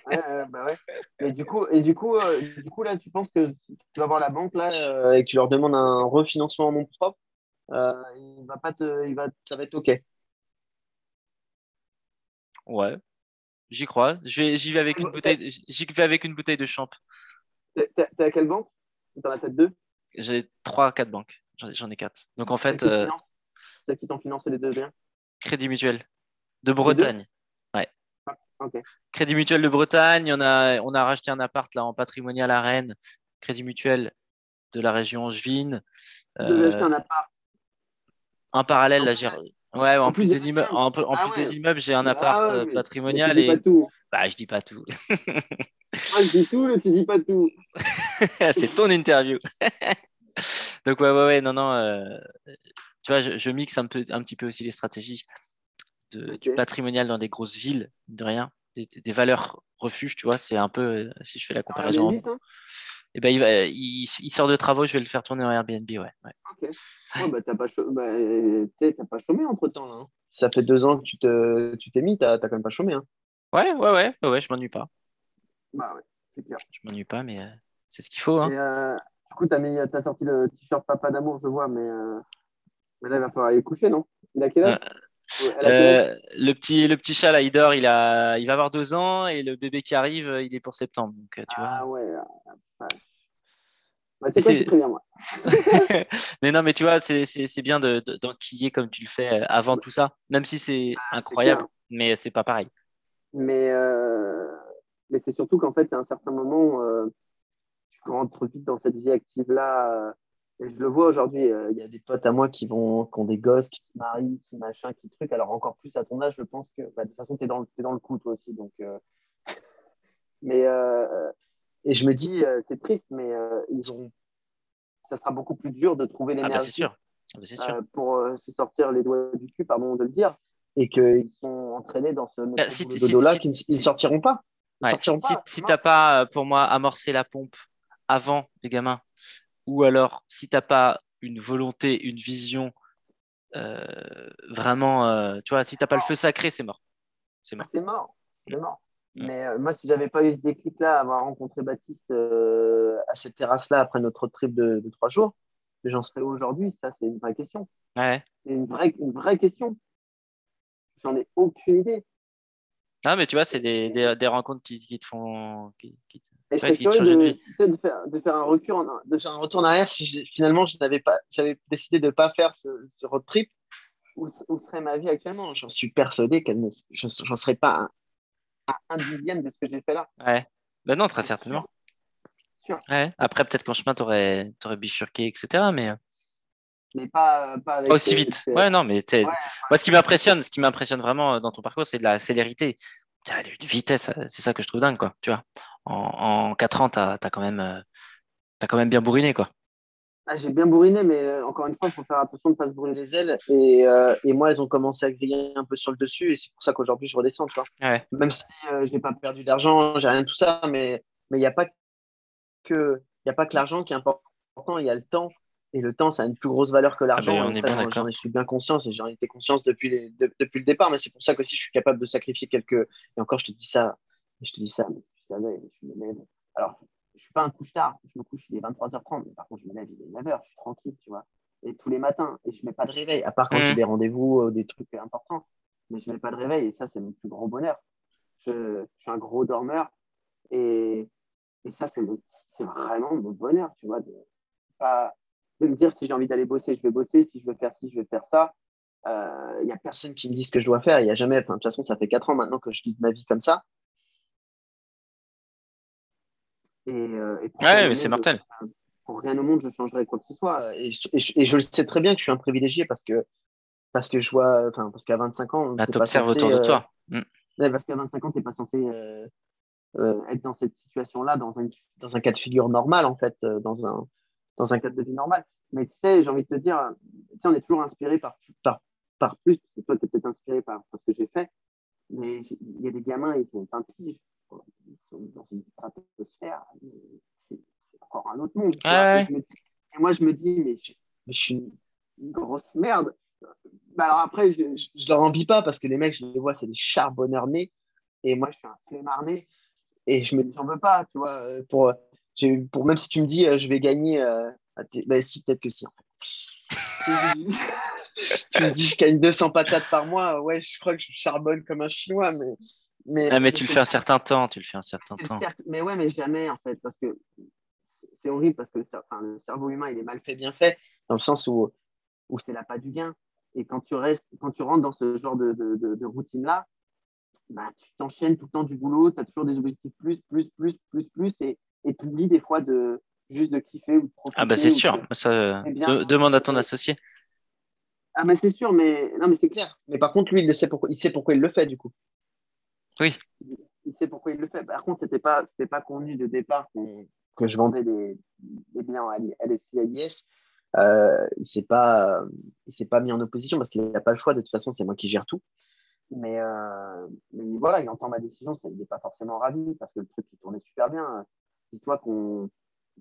Ouais, ouais, bah ouais. Et du coup, et du coup, du coup là, tu penses que si tu vas voir la banque là et que tu leur demandes un refinancement en nom propre, il va pas te, il va, ça va être ok. Ouais, j'y crois. J'y vais avec une bouteille. J'y vais avec une bouteille de champ. T'es à quelle banque? T'en as peut-être deux? J'ai trois, quatre banques. J'en, ai quatre. Donc en fait, euh, finance- qui t'ont financé les deux biens. Crédit Mutuel de Bretagne. Ok. Crédit Mutuel de Bretagne. On a, on a racheté un appart là en patrimonial à Rennes. Crédit Mutuel de la région Angevine. Euh, un appart. un parallèle, là, j'ai. Ouais, en, en plus plus des immeubles, en, en Ah plus ouais. des immeubles, j'ai un Ah appart ouais, euh, patrimonial tu dis et pas tout. bah je dis pas tout. Moi, je dis tout, mais tu dis pas tout. C'est ton interview. Donc ouais, ouais, ouais, non, non. euh, tu vois, je, je mixe un peu, un petit peu aussi les stratégies de, du patrimonial dans des grosses villes, de rien, des, des valeurs refuges, tu vois. C'est un peu, euh, si je fais la Un comparaison, et ben il, va- il, il sort de travaux, je vais le faire tourner en Airbnb, ouais. ouais. Ok. Ouais, bah, t'as pas, bah, t'as pas chômé entre temps là. hein. Ça fait deux ans que tu te, tu t'es mis, t'as t'as quand même pas chômé. Hein. Ouais, ouais, ouais, ouais, je m'ennuie pas. Bah ouais, c'est clair. Je m'ennuie pas, mais euh, c'est ce qu'il faut. Hein. Et, euh, du coup, t'as mis, t'as sorti le t-shirt Papa d'amour, je vois, mais, euh, mais là, il va falloir aller coucher, non? Il a quel âge? Euh, le petit le petit chat là, il dort, il a il va avoir deux ans et le bébé qui arrive, il est pour septembre. Donc tu Ah vois. ouais. Ah, ah. Bah, Mais c'est moi. mais non, mais tu vois, c'est bien de de- d'enquiller comme tu le fais euh, avant tout ça, même si c'est Ah, incroyable, mais c'est pas pareil. Mais, euh, mais c'est surtout qu'en fait, à un certain moment, euh, tu rentres vite dans cette vie active-là. et je le vois aujourd'hui, euh, il y a des potes à moi qui vont, qui ont des gosses, qui se marient, qui machin, qui truc. Alors encore plus à ton âge, je pense que bah, de toute façon, tu es dans, le- t'es dans le coup toi aussi. Donc, mais, et je me dis, euh, c'est triste, mais euh, ils ont, ça sera beaucoup plus dur de trouver Ah bah l'énergie sûr, Ah bah, sûr. euh, pour se sortir les doigts du cul, pardon de le dire, et qu'ils sont entraînés dans ce Bah, si- dodo-là qu'ils ne sortiront pas. Ils Ouais. sortiront Si, pas. si t'as pas, pour moi, amorcé la pompe avant les gamins, ou alors si t'as pas une volonté, une vision vraiment, tu vois, si t'as pas le feu sacré, c'est mort. C'est mort. C'est mort. C'est mort. Mm. Mais euh, moi, si j'avais pas eu ce déclic-là, avoir rencontré Baptiste euh, à cette terrasse-là après notre trip de, de trois jours, j'en serais où aujourd'hui Ça, c'est une vraie question. Ouais. C'est une vraie, une vraie question. J'en ai aucune idée. Ah, mais tu vois, c'est des, des, des rencontres qui, qui te font. Qui, qui te- Et je Ouais, qui te curieux change de de, vie. tu sais, de, faire, de faire un recul, en- de faire un retour en arrière si j'ai- finalement je n'avais pas, j'avais décidé de ne pas faire ce, ce road trip. Où, où serait ma vie actuellement? J'en suis persuadé qu'elle ne, je j'en serais pas à, un dixième de ce que j'ai fait là. Ouais. Ben non, très certainement. Sûr. Ouais. Après, peut-être qu'en chemin, t'aurais aurais bifurqué, etc. Mais euh, Mais pas, pas avec. aussi euh, vite. Ouais, non, mais Ouais, moi, ce qui m'impressionne, ce qui m'impressionne vraiment euh, dans ton parcours, c'est de la célérité. il y a une vitesse, c'est ça que je trouve dingue, quoi. Tu vois, en, en 4 ans, tu as, quand même, as quand même bien bourriné, quoi. Ah, j'ai bien bourriné, mais euh, encore une fois, il faut faire attention de ne pas se brûler les ailes. Et, euh, et, moi, elles ont commencé à griller un peu sur le dessus, et c'est pour ça qu'aujourd'hui, je redescends. Tu Même si euh, je n'ai pas perdu d'argent, j'ai rien de tout ça, mais il n'y a pas que, y a pas que l'argent qui est important, il y a le temps. Et le temps, ça a une plus grosse valeur que l'argent. Ah ben, j'en suis bien conscient, et j'en étais conscience depuis, les, depuis le départ, mais c'est pour ça que je suis capable de sacrifier quelques. Et encore, je te dis ça, je te dis ça, mais tu savais, je me lève. Alors, je suis pas un couche-tard. Je me couche, il est 23h30. Mais par contre, je me lève, il est 9h. Je suis tranquille, tu vois. Et tous les matins. Et je mets pas de réveil. À part quand y a mmh. des rendez-vous, euh, des trucs importants. Mais je mets pas de réveil. Et ça, c'est mon plus gros bonheur. Je, suis un gros dormeur. Et, et ça, c'est vraiment mon bonheur, tu vois. De, pas, de me dire si j'ai envie d'aller bosser, je vais bosser. Si je veux faire ci, je vais faire ça. Il euh, n'y a personne qui me dit ce que je dois faire. Il n'y a jamais. Enfin, de toute façon, ça fait 4 ans maintenant que je guide ma vie comme ça. Et, euh, ouais, mais c'est mortel. Pour rien au monde, je changerais quoi que ce soit. Et, je le sais très bien que je suis un privilégié parce que, parce que je vois, enfin, parce qu'à 25 ans. Bah, tu observes autour de toi. Euh, mm. parce qu'à 25 ans, tu n'es pas censé euh, être dans cette situation-là, dans un, dans un cas de figure normal, en fait, dans un, dans un cadre de vie normal. Mais tu sais, j'ai envie de te dire, tu sais, on est toujours inspiré par, par, par plus, parce que toi, tu es peut-être inspiré par, par, ce que j'ai fait. Mais il y a des gamins, ils sont un pige ils sont dans une stratosphère, c'est encore un autre monde. et, moi, je me dis, mais je, suis une, grosse merde. Bah, alors après, je, je, leur envie pas parce que les mecs, je les vois, c'est des charbonneurs nés. Et moi, je suis un flemmard né. Et je me dis, j'en veux pas, tu vois. Euh, pour, pour, même si tu me dis, euh, je vais gagner, euh, bah, si, peut-être que si. En fait. tu me dis, je gagne 200 patates par mois. Ouais, je crois que je charbonne comme un chinois, mais mais, ah, mais tu le fais un certain temps, tu le fais un certain temps. mais ouais, mais jamais en fait, parce que c'est horrible parce que le, le, cerveau humain il est mal fait, bien fait, dans le sens où, où c'est là pas du gain. Et quand tu restes, quand tu rentres dans ce genre de, de, de, routine là, bah, tu t'enchaînes tout le temps du boulot, tu as toujours des objectifs plus, plus, plus, plus, plus, et tu oublies des fois de juste de kiffer ou de profiter. Ah bah c'est sûr, ça demande à ton associé. Ah mais c'est sûr, mais non mais c'est clair. Mais par contre lui il sait pourquoi, il sait pourquoi il le fait du coup. Oui. Il sait pourquoi il le fait. Par contre, ce n'était pas, pas connu de départ que je vendais des, biens à LSI à. Euh, il ne s'est pas, pas mis en opposition parce qu'il n'a pas le choix. De toute façon, c'est moi qui gère tout. Mais, euh, voilà, il entend ma décision. il n'est pas forcément ravi parce que le truc il tournait super bien. Dis-toi qu'on,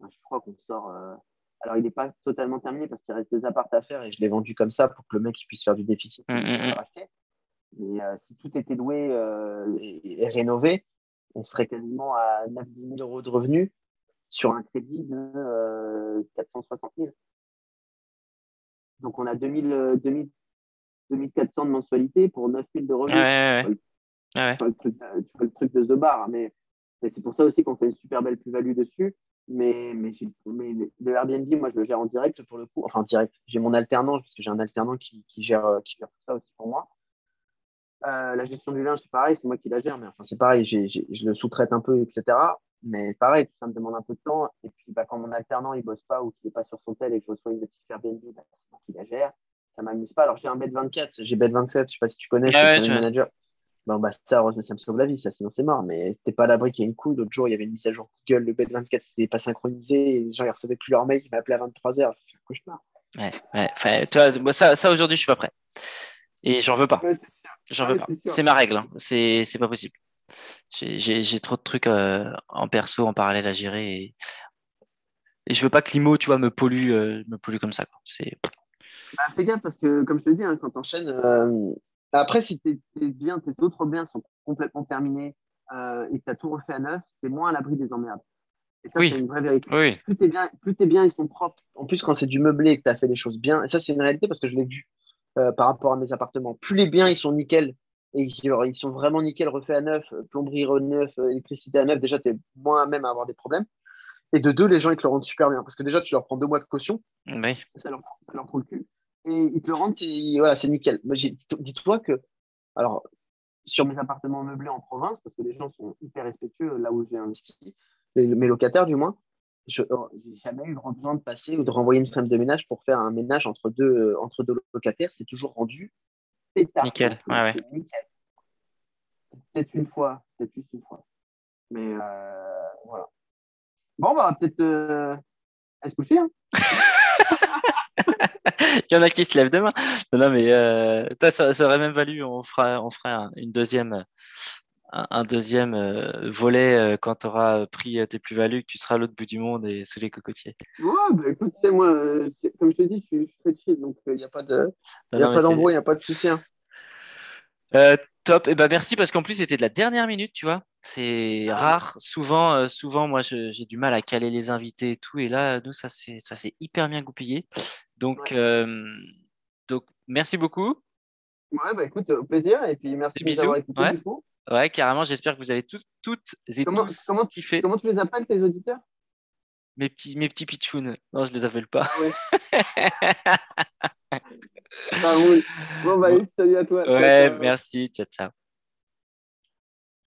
je crois qu'on sort. Euh, alors, il n'est pas totalement terminé parce qu'il reste deux apparts à faire et je l'ai vendu comme ça pour que le mec puisse faire du déficit. Mmh, mmh. Mais euh, si tout était loué euh, et, rénové, on serait quasiment à 9-10 000 euros de revenus sur un crédit de 460 euh, 000. Donc on a 2000, 2000, 2400 de mensualité pour 9 000 de revenus. Ouais, ouais, ouais. Tu, fais le truc, de The Bar, mais, c'est pour ça aussi qu'on fait une super belle plus-value dessus. Mais, mais, mais, le Airbnb, moi, je le gère en direct pour le coup. Enfin, direct. J'ai mon alternant, parce que j'ai un alternant qui, qui, gère, qui gère tout ça aussi pour moi. Euh, la gestion du linge, c'est pareil, c'est moi qui la gère, mais enfin, c'est pareil, je le sous-traite un peu, etc. Mais pareil, ça me demande un peu de temps. Et puis, bah, quand mon alternant, il bosse pas ou qu'il n'est pas sur son tel et que je reçois une petite Airbnb, bah, c'est moi qui la gère. Ça m'amuse pas. Alors, j'ai un bed 24, j'ai bed 27, je sais pas si tu connais, je suis manager. Bon, bah, ça, heureusement, ça me sauve la vie, ça, sinon c'est mort. Mais t'es pas à l'abri qu'il y ait une couille. L'autre jour, il y avait une mise à jour Google, le bed 24, c'était pas synchronisé. Et les gens, ils recevaient plus leur mail, ils m'appelaient à 23h. C'est un cauchemar. Ouais, ouais. Enfin, toi, ça, ça aujourd'hui, je suis pas prêt. Et j'en veux pas. J'en veux pas. C'est ma règle. Hein. C'est pas possible. J'ai trop de trucs euh, en perso, en parallèle à gérer. Et, et je veux pas que l'IMO, tu vois, me pollue, euh, me pollue comme ça. C'est. Bah, fais gaffe parce que, comme je te dis, hein, quand tu enchaînes, euh, après, si tes, biens, tes autres biens sont complètement terminés et que tu as tout refait à neuf, tu es moins à l'abri des emmerdes. Et ça, c'est une vraie vérité. Oui. Plus tes biens, plus tes biens ils sont propres. En plus, quand c'est du meublé et que tu as fait les choses bien, et ça, c'est une réalité parce que je l'ai vu. Euh, par rapport à mes appartements. Plus les biens ils sont nickel et ils sont vraiment nickel, refaits à neuf, euh, plomberie neuf, euh, électricité à neuf, déjà tu es moins à même à avoir des problèmes. Et de deux, les gens ils te le rendent super bien parce que déjà tu leur prends deux mois de caution, ça, leur, ça leur prend le cul. Et ils te le rendent, voilà, c'est nickel. Dis-toi que, alors, sur mes appartements meublés en province, parce que les gens sont hyper respectueux là où j'ai investi, mes locataires du moins, je n'ai jamais eu grand besoin de passer ou de renvoyer une femme de ménage pour faire un ménage entre deux, euh, entre deux locataires. C'est toujours rendu Nickel. Ouais, ouais. peut-être une fois, peut-être juste une fois. Mais euh, voilà. Bon, bah, peut-être euh, à se coucher. Hein. Il y en a qui se lèvent demain. Non, non mais euh, ça, ça, aurait même valu, on fera, on fera une deuxième, un, deuxième euh, volet euh, quand tu auras pris tes plus-values, que tu seras à l'autre bout du monde et sous les cocotiers. Ouais, bah, écoute, moi, comme je te dis, je suis très chill, donc il n'y a pas d'embrouille, il n'y a pas de souci. Hein. top, et eh ben merci parce qu'en plus c'était de la dernière minute, tu vois. C'est ah rare. Souvent, souvent, moi, j'ai du mal à caler les invités et tout. Et là, nous, ça s'est hyper bien goupillé. Donc, donc, merci beaucoup. Ouais, bah écoute, au plaisir. Et puis merci d'avoir écouté. Ouais. Ouais, carrément. J'espère que vous avez toutes, toutes et comment, tous comment, kiffé. Comment tu les appelles, tes auditeurs? Mes petits, mes petits pitchouns. Non, je les appelle pas. Ah ouais. bon, bah, salut à toi. Ouais, merci. Ciao, ciao.